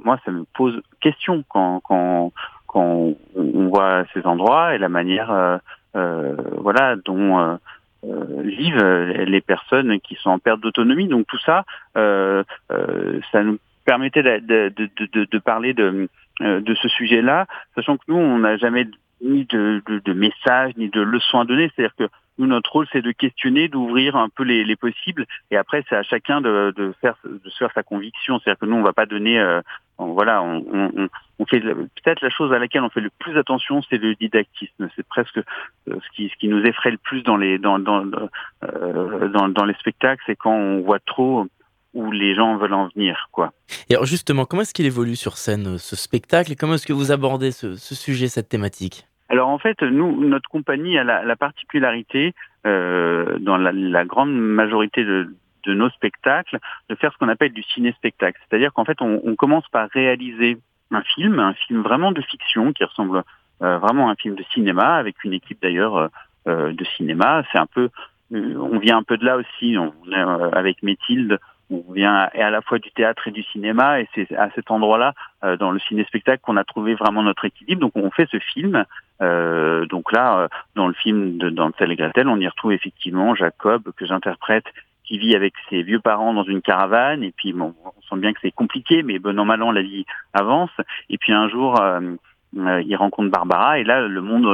moi ça me pose question quand quand quand on voit ces endroits et la manière, voilà, dont vivent les personnes qui sont en perte d'autonomie. Donc tout ça, ça nous permettait de, de, de, de parler de, euh, de ce sujet-là, sachant que nous, on n'a jamais ni de, de, de messages, ni de leçons à donner. C'est-à-dire que nous, notre rôle, c'est de questionner, d'ouvrir un peu les, les, possibles, et après, c'est à chacun de, de, faire, de se faire sa conviction. C'est-à-dire que nous, on va pas donner, euh, voilà, on, on, on fait peut-être la chose à laquelle on fait le plus attention, c'est le didactisme. C'est presque euh, ce qui, ce qui nous effraie le plus dans les, dans, dans, euh, dans, dans les spectacles, c'est quand on voit trop où les gens veulent en venir, quoi. Et alors justement, comment est-ce qu'il évolue sur scène ce spectacle? Et comment est-ce que vous abordez ce, sujet, cette thématique? Alors en fait, nous, notre compagnie a la, particularité, euh, dans la, grande majorité de, nos spectacles, de faire ce qu'on appelle du ciné-spectacle. C'est-à-dire qu'en fait, on, commence par réaliser un film, un film vraiment de fiction qui ressemble euh, vraiment à un film de cinéma, avec une équipe d'ailleurs de cinéma. C'est un peu, on vient un peu de là aussi. On, avec Méthilde, on vient à la fois du théâtre et du cinéma, et c'est à cet endroit-là, dans le ciné-spectacle, qu'on a trouvé vraiment notre équilibre. Donc on fait ce film. donc là, dans le film de Dantel et Gretel, on y retrouve effectivement Jacob que j'interprète qui vit avec ses vieux parents dans une caravane et puis bon, on sent bien que c'est compliqué mais bon an mal an la vie avance et puis un jour euh, euh, il rencontre Barbara et là le monde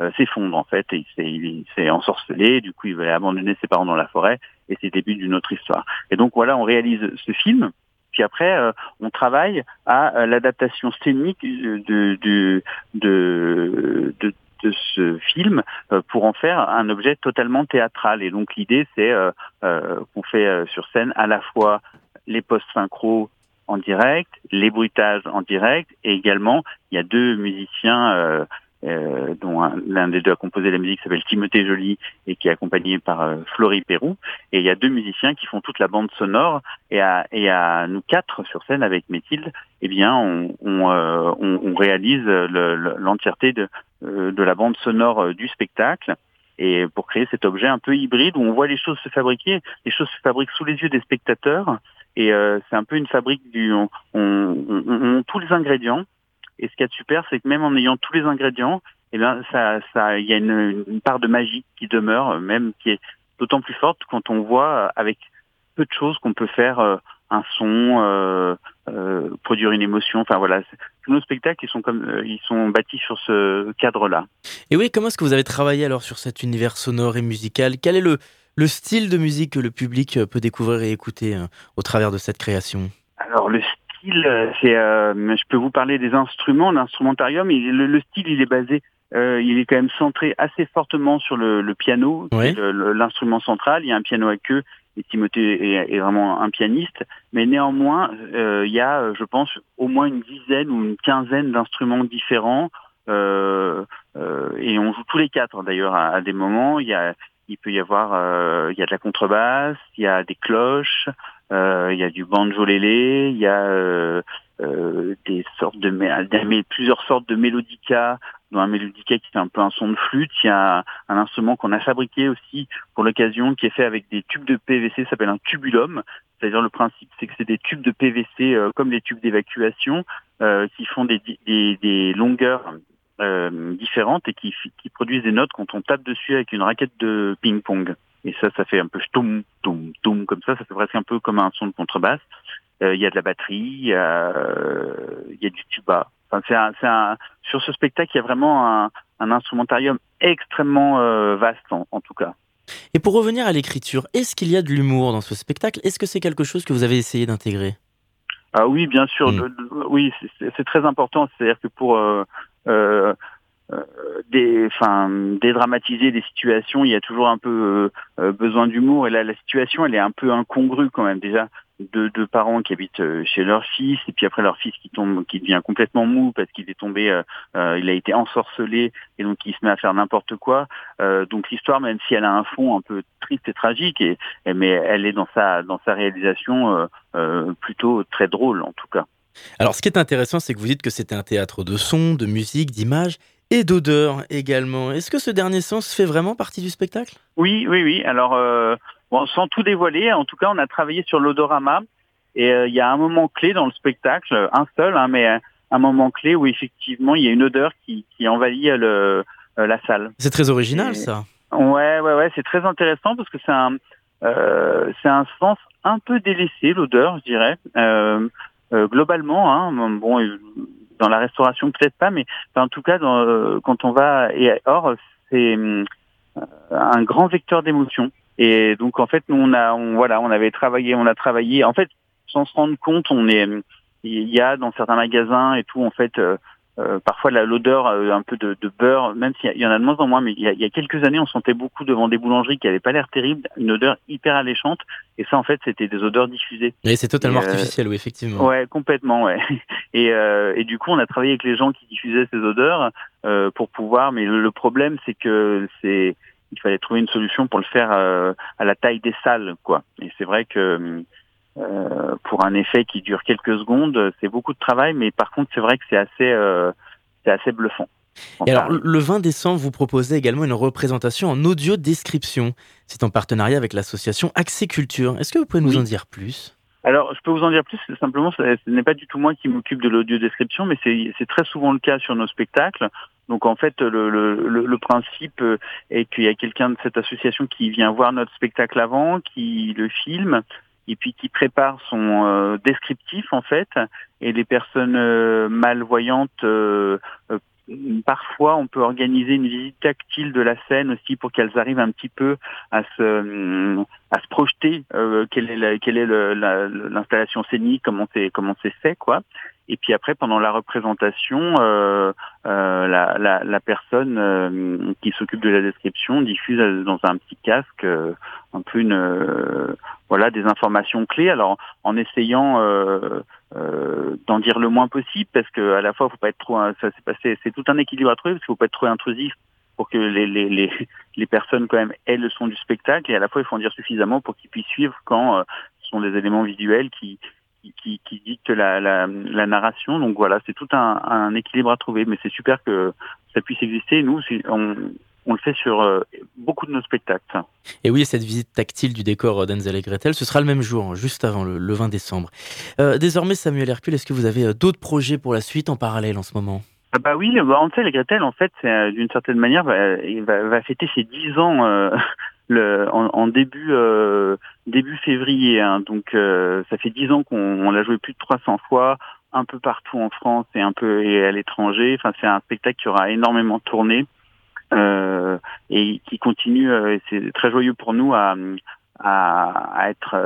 euh, s'effondre en fait et il s'est ensorcelé. Du coup il va abandonner ses parents dans la forêt et c'est le début d'une autre histoire. Et donc voilà on réalise ce film. Puis après, on travaille à l'adaptation scénique de, de, de, de, de ce film euh, pour en faire un objet totalement théâtral. Et donc l'idée, c'est euh, euh, qu'on fait sur scène à la fois les post-synchro en direct, les bruitages en direct, et également il y a deux musiciens euh, dont l'un des deux a composé la musique s'appelle Timothée Joly et qui est accompagné par euh, Florie Pérou. Et il y a deux musiciens qui font toute la bande sonore. Et à, et à nous quatre sur scène avec Méthilde, eh bien, on, on, euh, on, réalise l'entièreté de, de la bande sonore du spectacle et pour créer cet objet un peu hybride où on voit les choses se fabriquer, les choses se fabriquent sous les yeux des spectateurs et c'est un peu une fabrique du on, on, on, tous les ingrédients et ce qui est super, c'est que même en ayant tous les ingrédients, eh bien, ça, ça, il y a une, une, part de magie qui demeure, même qui est d'autant plus forte quand on voit euh, avec peu de choses qu'on peut faire euh, un son, euh, euh, produire une émotion. Enfin voilà, tous nos spectacles ils sont comme ils sont bâtis sur ce cadre-là. Et oui, comment est-ce que vous avez travaillé alors sur cet univers sonore et musical? Quel est le le style de musique que le public peut découvrir et écouter au travers de cette création? Alors le euh, c'est, euh, je peux vous parler des instruments, l'instrumentarium. Le, le style, il est basé, euh, il est quand même centré assez fortement sur le, le piano, l'instrument central. Il y a un piano à queue et Timothée est, vraiment un pianiste. Mais néanmoins, il y a, je pense, au moins une dizaine ou une quinzaine d'instruments différents. Euh, et on joue tous les quatre d'ailleurs à, à, des moments. Il y a, il peut y avoir, il y a de la contrebasse, il y a des cloches, euh, il y a du banjolélé, il y a euh, euh, des sortes de plusieurs sortes de mélodicas, dont un mélodica qui fait un peu un son de flûte. Il y a un, instrument qu'on a fabriqué aussi pour l'occasion qui est fait avec des tubes de PVC, ça s'appelle un tubulum. C'est-à-dire le principe, c'est que c'est des tubes de PVC comme les tubes d'évacuation qui font des, des, des longueurs différentes et qui, qui produisent des notes quand on tape dessus avec une raquette de ping-pong. Et ça, ça fait un peu toum, toum, toum, comme ça. Ça fait presque un peu comme un son de contrebasse. Euh, il y a de la batterie, il y, a du tuba. Enfin, c'est un, un, sur ce spectacle, il y a vraiment un, un instrumentarium extrêmement euh, vaste, en, en, tout cas. Et pour revenir à l'écriture, est-ce qu'il y a de l'humour dans ce spectacle? Est-ce que c'est quelque chose que vous avez essayé d'intégrer? Ah oui, bien sûr. Mm. oui, c'est très important. C'est-à-dire que pour euh, euh, euh, des, enfin, dédramatiser des situations, il y a toujours un peu euh, euh, besoin d'humour. Et là, la situation, elle est un peu incongrue quand même. Déjà, deux, deux parents qui habitent chez leur fils, et puis après leur fils qui tombe, qui devient complètement mou parce qu'il est tombé, euh, il a été ensorcelé, et donc il se met à faire n'importe quoi. Euh, donc l'histoire, même si elle a un fond un peu triste et tragique, et, mais elle est dans sa dans sa réalisation plutôt très drôle en tout cas. Alors, ce qui est intéressant, c'est que vous dites que c'était un théâtre de son, de musique, d'image et d'odeur également. Est-ce que ce dernier sens fait vraiment partie du spectacle? Oui, oui, oui. Alors, euh, bon, sans tout dévoiler, en tout cas, on a travaillé sur l'odorama. Et euh, il y a un moment clé dans le spectacle, un seul, hein, mais un moment clé où effectivement il y a une odeur qui, qui envahit le, euh, la salle. C'est très original, ça. Ouais, ouais, ouais. C'est très intéressant parce que c'est un, euh, c'est un sens un peu délaissé, l'odeur, je dirais. Euh, globalement, hein, bon, dans la restauration peut-être pas, mais en tout cas dans, euh, quand on va et or c'est euh, un grand vecteur d'émotion. Et donc en fait nous on a on, voilà on avait travaillé on a travaillé en fait sans se rendre compte on est il y a dans certains magasins et tout en fait euh, euh, parfois l'odeur euh, un peu de, de, beurre, même s'il y, en a de moins en moins, mais il y a, il y a quelques années, on sentait beaucoup devant des boulangeries qui n'avaient pas l'air terribles, une odeur hyper alléchante, et ça en fait c'était des odeurs diffusées. Et c'est totalement euh, artificiel, oui, effectivement. Ouais, complètement, ouais. Et, et du coup, on a travaillé avec les gens qui diffusaient ces odeurs pour pouvoir, mais le, problème c'est que c'est il fallait trouver une solution pour le faire à la taille des salles, quoi. Et c'est vrai que euh, pour un effet qui dure quelques secondes, c'est beaucoup de travail, mais par contre c'est vrai que c'est assez, euh, c'est assez bluffant. Et alors, le 20 décembre, vous proposez également une représentation en audio description. C'est en partenariat avec l'association Accès Culture. Est-ce que vous pouvez nous en dire plus? Alors, je peux vous en dire plus, simplement, ce n'est pas du tout moi qui m'occupe de l'audio description, mais c'est très souvent le cas sur nos spectacles. Donc en fait, le, le, principe est qu'il y a quelqu'un de cette association qui vient voir notre spectacle avant, qui le filme, et puis qui prépare son euh, descriptif en fait, et les personnes euh, malvoyantes euh, parfois on peut organiser une visite tactile de la scène aussi pour qu'elles arrivent un petit peu à se à se projeter euh, quelle est la, l'installation scénique comment c'est comment c'est fait quoi. Et puis après pendant la représentation euh, euh, la, la, la, personne euh, qui s'occupe de la description diffuse dans un petit casque euh, un peu une voilà des informations clés. Alors en essayant d'en dire le moins possible parce que à la fois faut pas être trop ça c'est passé c'est tout un équilibre à trouver parce qu'il faut pas être trop intrusif pour que les, les, les, les, personnes quand même aient le son du spectacle et à la fois il faut en dire suffisamment pour qu'ils puissent suivre quand ce sont des éléments visuels qui, qui, qui dicte la, la, la, narration. Donc voilà, c'est tout un, un, équilibre à trouver, mais c'est super que ça puisse exister. Nous, on, on le fait sur euh, beaucoup de nos spectacles. Et oui, cette visite tactile du décor d'Enzel et Gretel, ce sera le même jour, juste avant le, 20 décembre. Euh, désormais, Samuel Hercule, est-ce que vous avez euh, d'autres projets pour la suite en parallèle en ce moment? Ah bah oui, Hansel et Gretel, en fait, d'une certaine manière, va, va, va, fêter ses 10 ans euh, le, en, en, début euh, début février. Hein, donc euh, ça fait dix ans qu'on l'a joué plus de 300 fois, un peu partout en France et un peu et à l'étranger. Enfin c'est un spectacle qui aura énormément tourné euh, et qui continue. Euh, c'est très joyeux pour nous à à, à être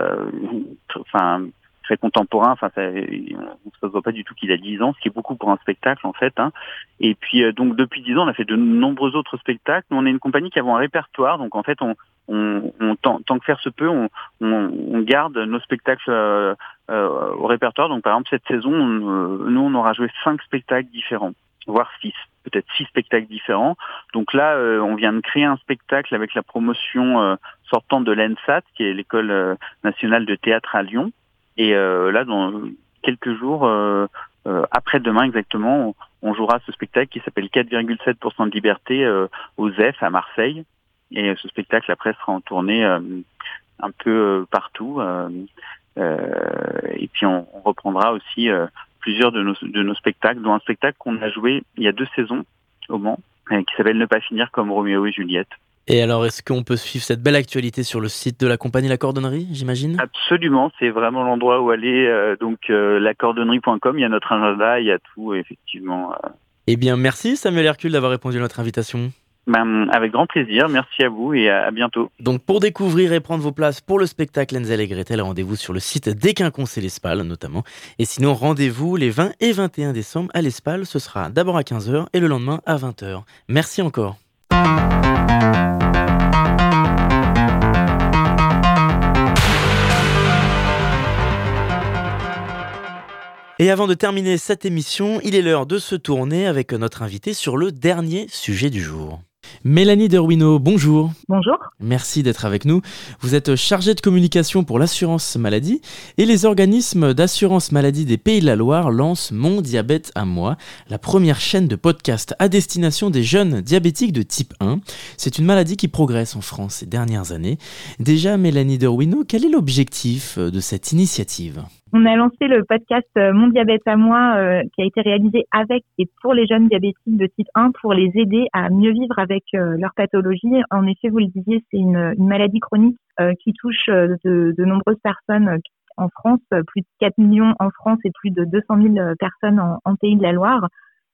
enfin très contemporain. Enfin, on ne voit pas du tout qu'il a 10 ans, ce qui est beaucoup pour un spectacle en fait. Hein. Et puis donc depuis 10 ans, on a fait de nombreux autres spectacles. on est une compagnie qui a un répertoire, donc en fait on on, on tant, que faire se peut, on, on, garde nos spectacles euh, euh, au répertoire. Donc par exemple cette saison, euh, nous on aura joué cinq spectacles différents, voire six, peut-être six spectacles différents. Donc là, on vient de créer un spectacle avec la promotion sortante de l'ENSAT, qui est l'école nationale de théâtre à Lyon. Et là, dans quelques jours, après-demain exactement, on, jouera ce spectacle qui s'appelle 4,7% de liberté au ZEF à Marseille. Et ce spectacle, après, sera en tournée euh, un peu euh, partout. Euh, et puis on, reprendra aussi plusieurs de nos, de nos spectacles, dont un spectacle qu'on a joué il y a deux saisons au Mans, qui s'appelle Ne pas finir comme Roméo et Juliette. Et alors, est-ce qu'on peut suivre cette belle actualité sur le site de la compagnie La Cordonnerie, j'imagine? Absolument, c'est vraiment l'endroit où aller. donc, lacordonnerie.com, il y a notre agenda, il y a tout, effectivement. Eh bien, merci Samuel Hercule d'avoir répondu à notre invitation. Avec grand plaisir, merci à vous et à, bientôt. Donc pour découvrir et prendre vos places pour le spectacle Enzel et Gretel, rendez-vous sur le site des Quinconces l'Espal notamment. Et sinon, rendez-vous les 20 et 21 décembre à l'Espal, ce sera d'abord à 15h et le lendemain à 20h. Merci encore. Et avant de terminer cette émission, il est l'heure de se tourner avec notre invité sur le dernier sujet du jour. Mélanie Derwino, bonjour. Bonjour. Merci d'être avec nous. Vous êtes chargée de communication pour l'assurance maladie et les organismes d'assurance maladie des Pays de la Loire lancent Mon diabète à moi, la première chaîne de podcast à destination des jeunes diabétiques de type 1. C'est une maladie qui progresse en France ces dernières années. Déjà, Mélanie Derwino, quel est l'objectif de cette initiative? On a lancé le podcast euh, Mon diabète à moi euh, qui a été réalisé avec et pour les jeunes diabétiques de type 1 pour les aider à mieux vivre avec euh, leur pathologie. En effet, vous le disiez, c'est une, maladie chronique qui touche de, nombreuses personnes en France, plus de 4 millions en France et plus de 200 000 personnes en, Pays de la Loire.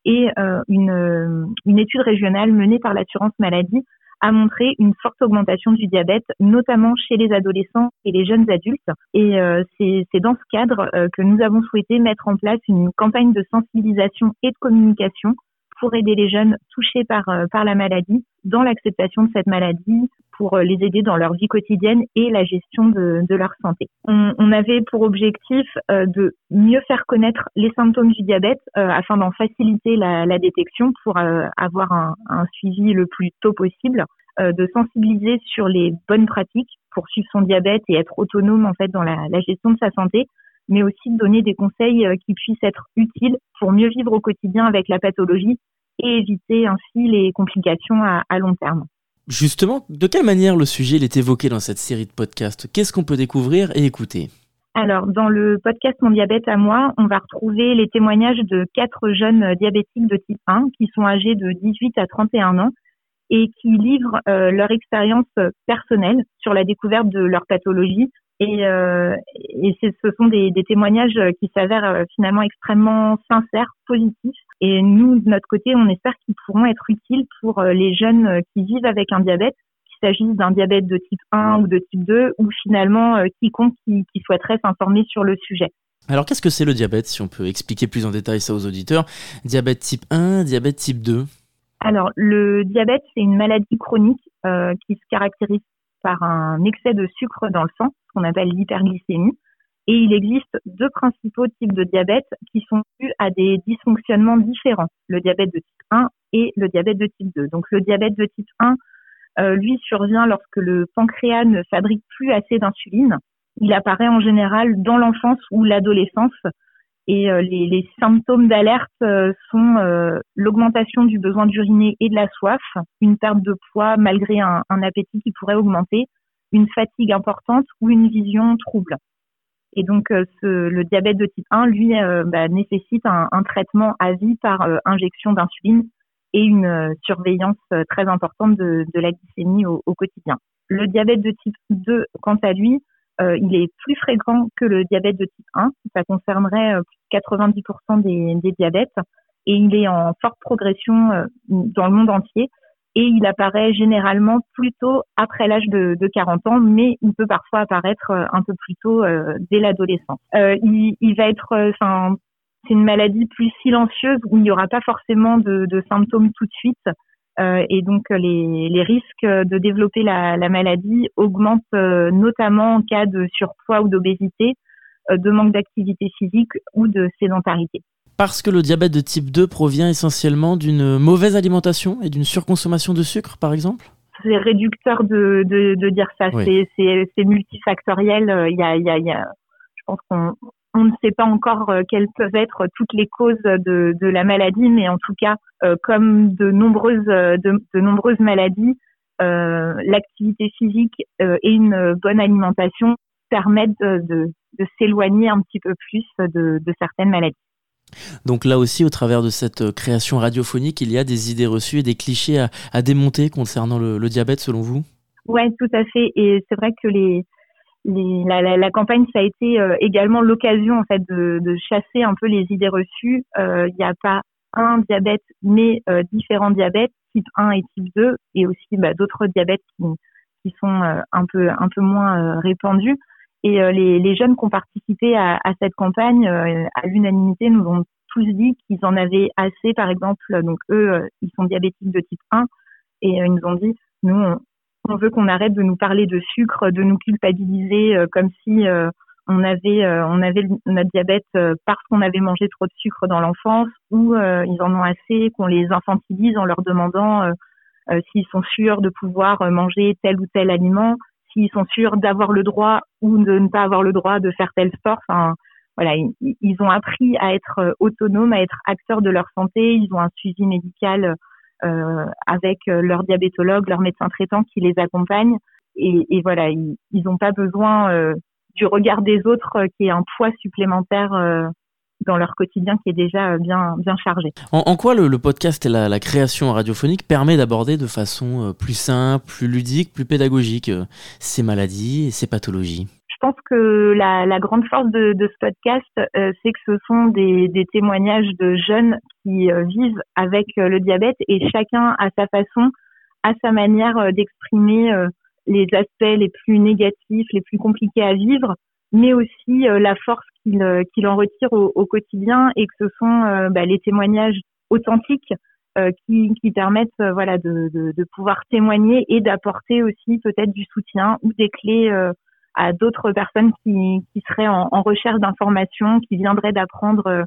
Et une étude régionale menée par l'assurance maladie a montré une forte augmentation du diabète, notamment chez les adolescents et les jeunes adultes. Et euh, c'est dans ce cadre euh, que nous avons souhaité mettre en place une campagne de sensibilisation et de communication pour aider les jeunes touchés par, euh, par la maladie dans l'acceptation de cette maladie, pour les aider dans leur vie quotidienne et la gestion de, leur santé. On, avait pour objectif de mieux faire connaître les symptômes du diabète afin d'en faciliter la, détection pour avoir un, suivi le plus tôt possible, de sensibiliser sur les bonnes pratiques pour suivre son diabète et être autonome en fait dans la gestion de sa santé mais aussi de donner des conseils qui puissent être utiles pour mieux vivre au quotidien avec la pathologie et éviter ainsi les complications à, à long terme. Justement, de quelle manière le sujet est évoqué dans cette série de podcasts? Qu'est-ce qu'on peut découvrir et écouter? Alors, dans le podcast Mon diabète à moi, on va retrouver les témoignages de quatre jeunes diabétiques de type 1 qui sont âgés de 18 à 31 ans et qui livrent euh, leur expérience personnelle sur la découverte de leur pathologie. Et, euh, et ce sont des, des, témoignages qui s'avèrent euh, finalement extrêmement sincères, positifs. Et nous, de notre côté, on espère qu'ils pourront être utiles pour euh, les jeunes qui vivent avec un diabète qu'il s'agisse d'un diabète de type 1 ou de type 2, ou finalement euh, quiconque qui, souhaiterait s'informer sur le sujet. Alors qu'est-ce que c'est le diabète, si on peut expliquer plus en détail ça aux auditeurs? Diabète type 1, diabète type 2 Alors le diabète, c'est une maladie chronique euh, qui se caractérise par un excès de sucre dans le sang, ce qu'on appelle l'hyperglycémie. Et il existe deux principaux types de diabète qui sont dus à des dysfonctionnements différents, le diabète de type 1 et le diabète de type 2. Donc le diabète de type 1 euh, lui survient lorsque le pancréas ne fabrique plus assez d'insuline. Il apparaît en général dans l'enfance ou l'adolescence et euh, les, les, symptômes d'alerte euh, sont l'augmentation du besoin d'uriner et de la soif, une perte de poids malgré un, un, appétit qui pourrait augmenter, une fatigue importante ou une vision trouble. Et donc ce, le diabète de type 1, lui, bah, nécessite un, un, traitement à vie par injection d'insuline et une euh, surveillance euh, très importante de, de la glycémie au, au, quotidien. Le diabète de type 2, quant à lui, euh, il est plus fréquent que le diabète de type 1. Ça concernerait euh, plus de 90% des, diabètes et il est en forte progression dans le monde entier et il apparaît généralement plutôt après l'âge de, de, 40 ans, mais il peut parfois apparaître un peu plus tôt dès l'adolescence. il, va être, c'est une maladie plus silencieuse où il n'y aura pas forcément de, symptômes tout de suite. Euh, et donc les, les, risques de développer la, la maladie augmentent euh, notamment en cas de surpoids ou d'obésité, euh, de manque d'activité physique ou de sédentarité. Parce que le diabète de type 2 provient essentiellement d'une mauvaise alimentation et d'une surconsommation de sucre, par exemple? C'est réducteur de, de, de, dire ça. C'est multifactoriel. Y a, il y a je pense qu'on on ne sait pas encore euh, quelles peuvent être toutes les causes de, la maladie, mais en tout cas, euh, comme de nombreuses, euh, de, nombreuses maladies, l'activité physique et une bonne alimentation permettent de, s'éloigner un petit peu plus de, certaines maladies. Donc là aussi, au travers de cette création radiophonique, il y a des idées reçues et des clichés à, démonter concernant le diabète, selon vous? Oui, tout à fait. Et c'est vrai que les, la, campagne, ça a été euh, également l'occasion en fait de, chasser un peu les idées reçues. Euh, il n'y a pas un diabète, mais euh, différents diabètes, type 1 et type 2, et aussi bah, d'autres diabètes qui, sont un peu un peu moins répandus. Et les, les, jeunes qui ont participé à, à cette campagne, à l'unanimité, nous ont tous dit qu'ils en avaient assez. Par exemple, donc eux, ils sont diabétiques de type 1, et ils nous ont dit, nous, on veut qu'on arrête de nous parler de sucre, de nous culpabiliser euh, comme si euh, on avait euh, on avait notre diabète parce qu'on avait mangé trop de sucre dans l'enfance ou ils en ont assez qu'on les infantilise en leur demandant s'ils sont sûrs de pouvoir manger tel ou tel aliment, s'ils sont sûrs d'avoir le droit ou de ne pas avoir le droit de faire tel sport. Enfin, voilà, ils, ont appris à être autonomes, à être acteurs de leur santé. Ils ont un suivi médical avec euh, leur diabétologue, leur médecin traitant qui les accompagne. Et, et voilà, ils n'ont pas besoin euh, du regard des autres qui est un poids supplémentaire dans leur quotidien qui est déjà bien, bien chargé. En, quoi le, podcast et la, la, création radiophonique permet d'aborder de façon plus simple, plus ludique, plus pédagogique ces maladies et ces pathologies? Je pense que la, la grande force de, de ce podcast, euh, c'est que ce sont des, des, témoignages de jeunes qui euh, vivent avec euh, le diabète et chacun à sa façon, à sa manière d'exprimer les aspects les plus négatifs, les plus compliqués à vivre, mais aussi la force qu'il qu'il en retire au, quotidien et que ce sont bah, les témoignages authentiques qui, qui, permettent voilà de, pouvoir témoigner et d'apporter aussi peut-être du soutien ou des clés à d'autres personnes qui, qui, seraient en, recherche d'informations, qui viendraient d'apprendre euh,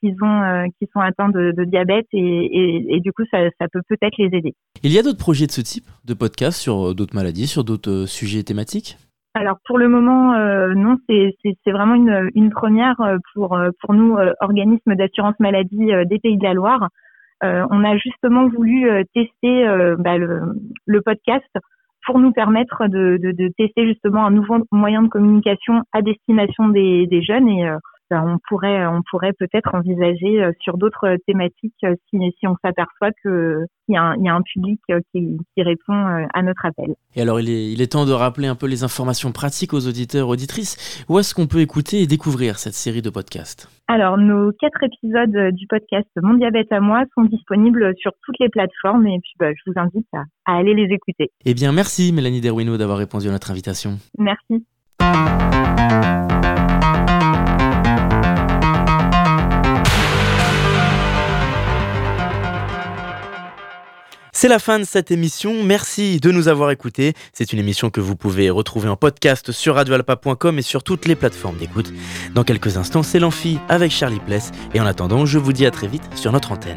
qu'ils ont, euh, sont atteints de, diabète et, du coup ça, peut peut-être les aider. Il y a d'autres projets de ce type, de podcasts sur euh, d'autres maladies, sur d'autres sujets thématiques? Alors pour le moment, euh, non, c'est vraiment une, une première pour, pour nous, organismes d'assurance maladie des Pays de la Loire. on a justement voulu tester bah, le, podcast pour nous permettre de, tester justement un nouveau moyen de communication à destination des, des jeunes et on pourrait, on pourrait peut-être envisager euh, sur d'autres thématiques euh, si, si on s'aperçoit qu'il y, a un, y a un public euh, qui, qui, répond à notre appel. Et alors, il est, il est temps de rappeler un peu les informations pratiques aux auditeurs, auditrices. Où est-ce qu'on peut écouter et découvrir cette série de podcasts? Alors, nos quatre épisodes du podcast Mon diabète à moi sont disponibles sur toutes les plateformes et puis bah, je vous invite à, à, aller les écouter. Eh bien, merci Mélanie Derwino d'avoir répondu à notre invitation. Merci. C'est la fin de cette émission. Merci de nous avoir écoutés. C'est une émission que vous pouvez retrouver en podcast sur radioalpa.com et sur toutes les plateformes d'écoute. Dans quelques instants, c'est l'amphi avec Charlie Pless. Et en attendant, je vous dis à très vite sur notre antenne.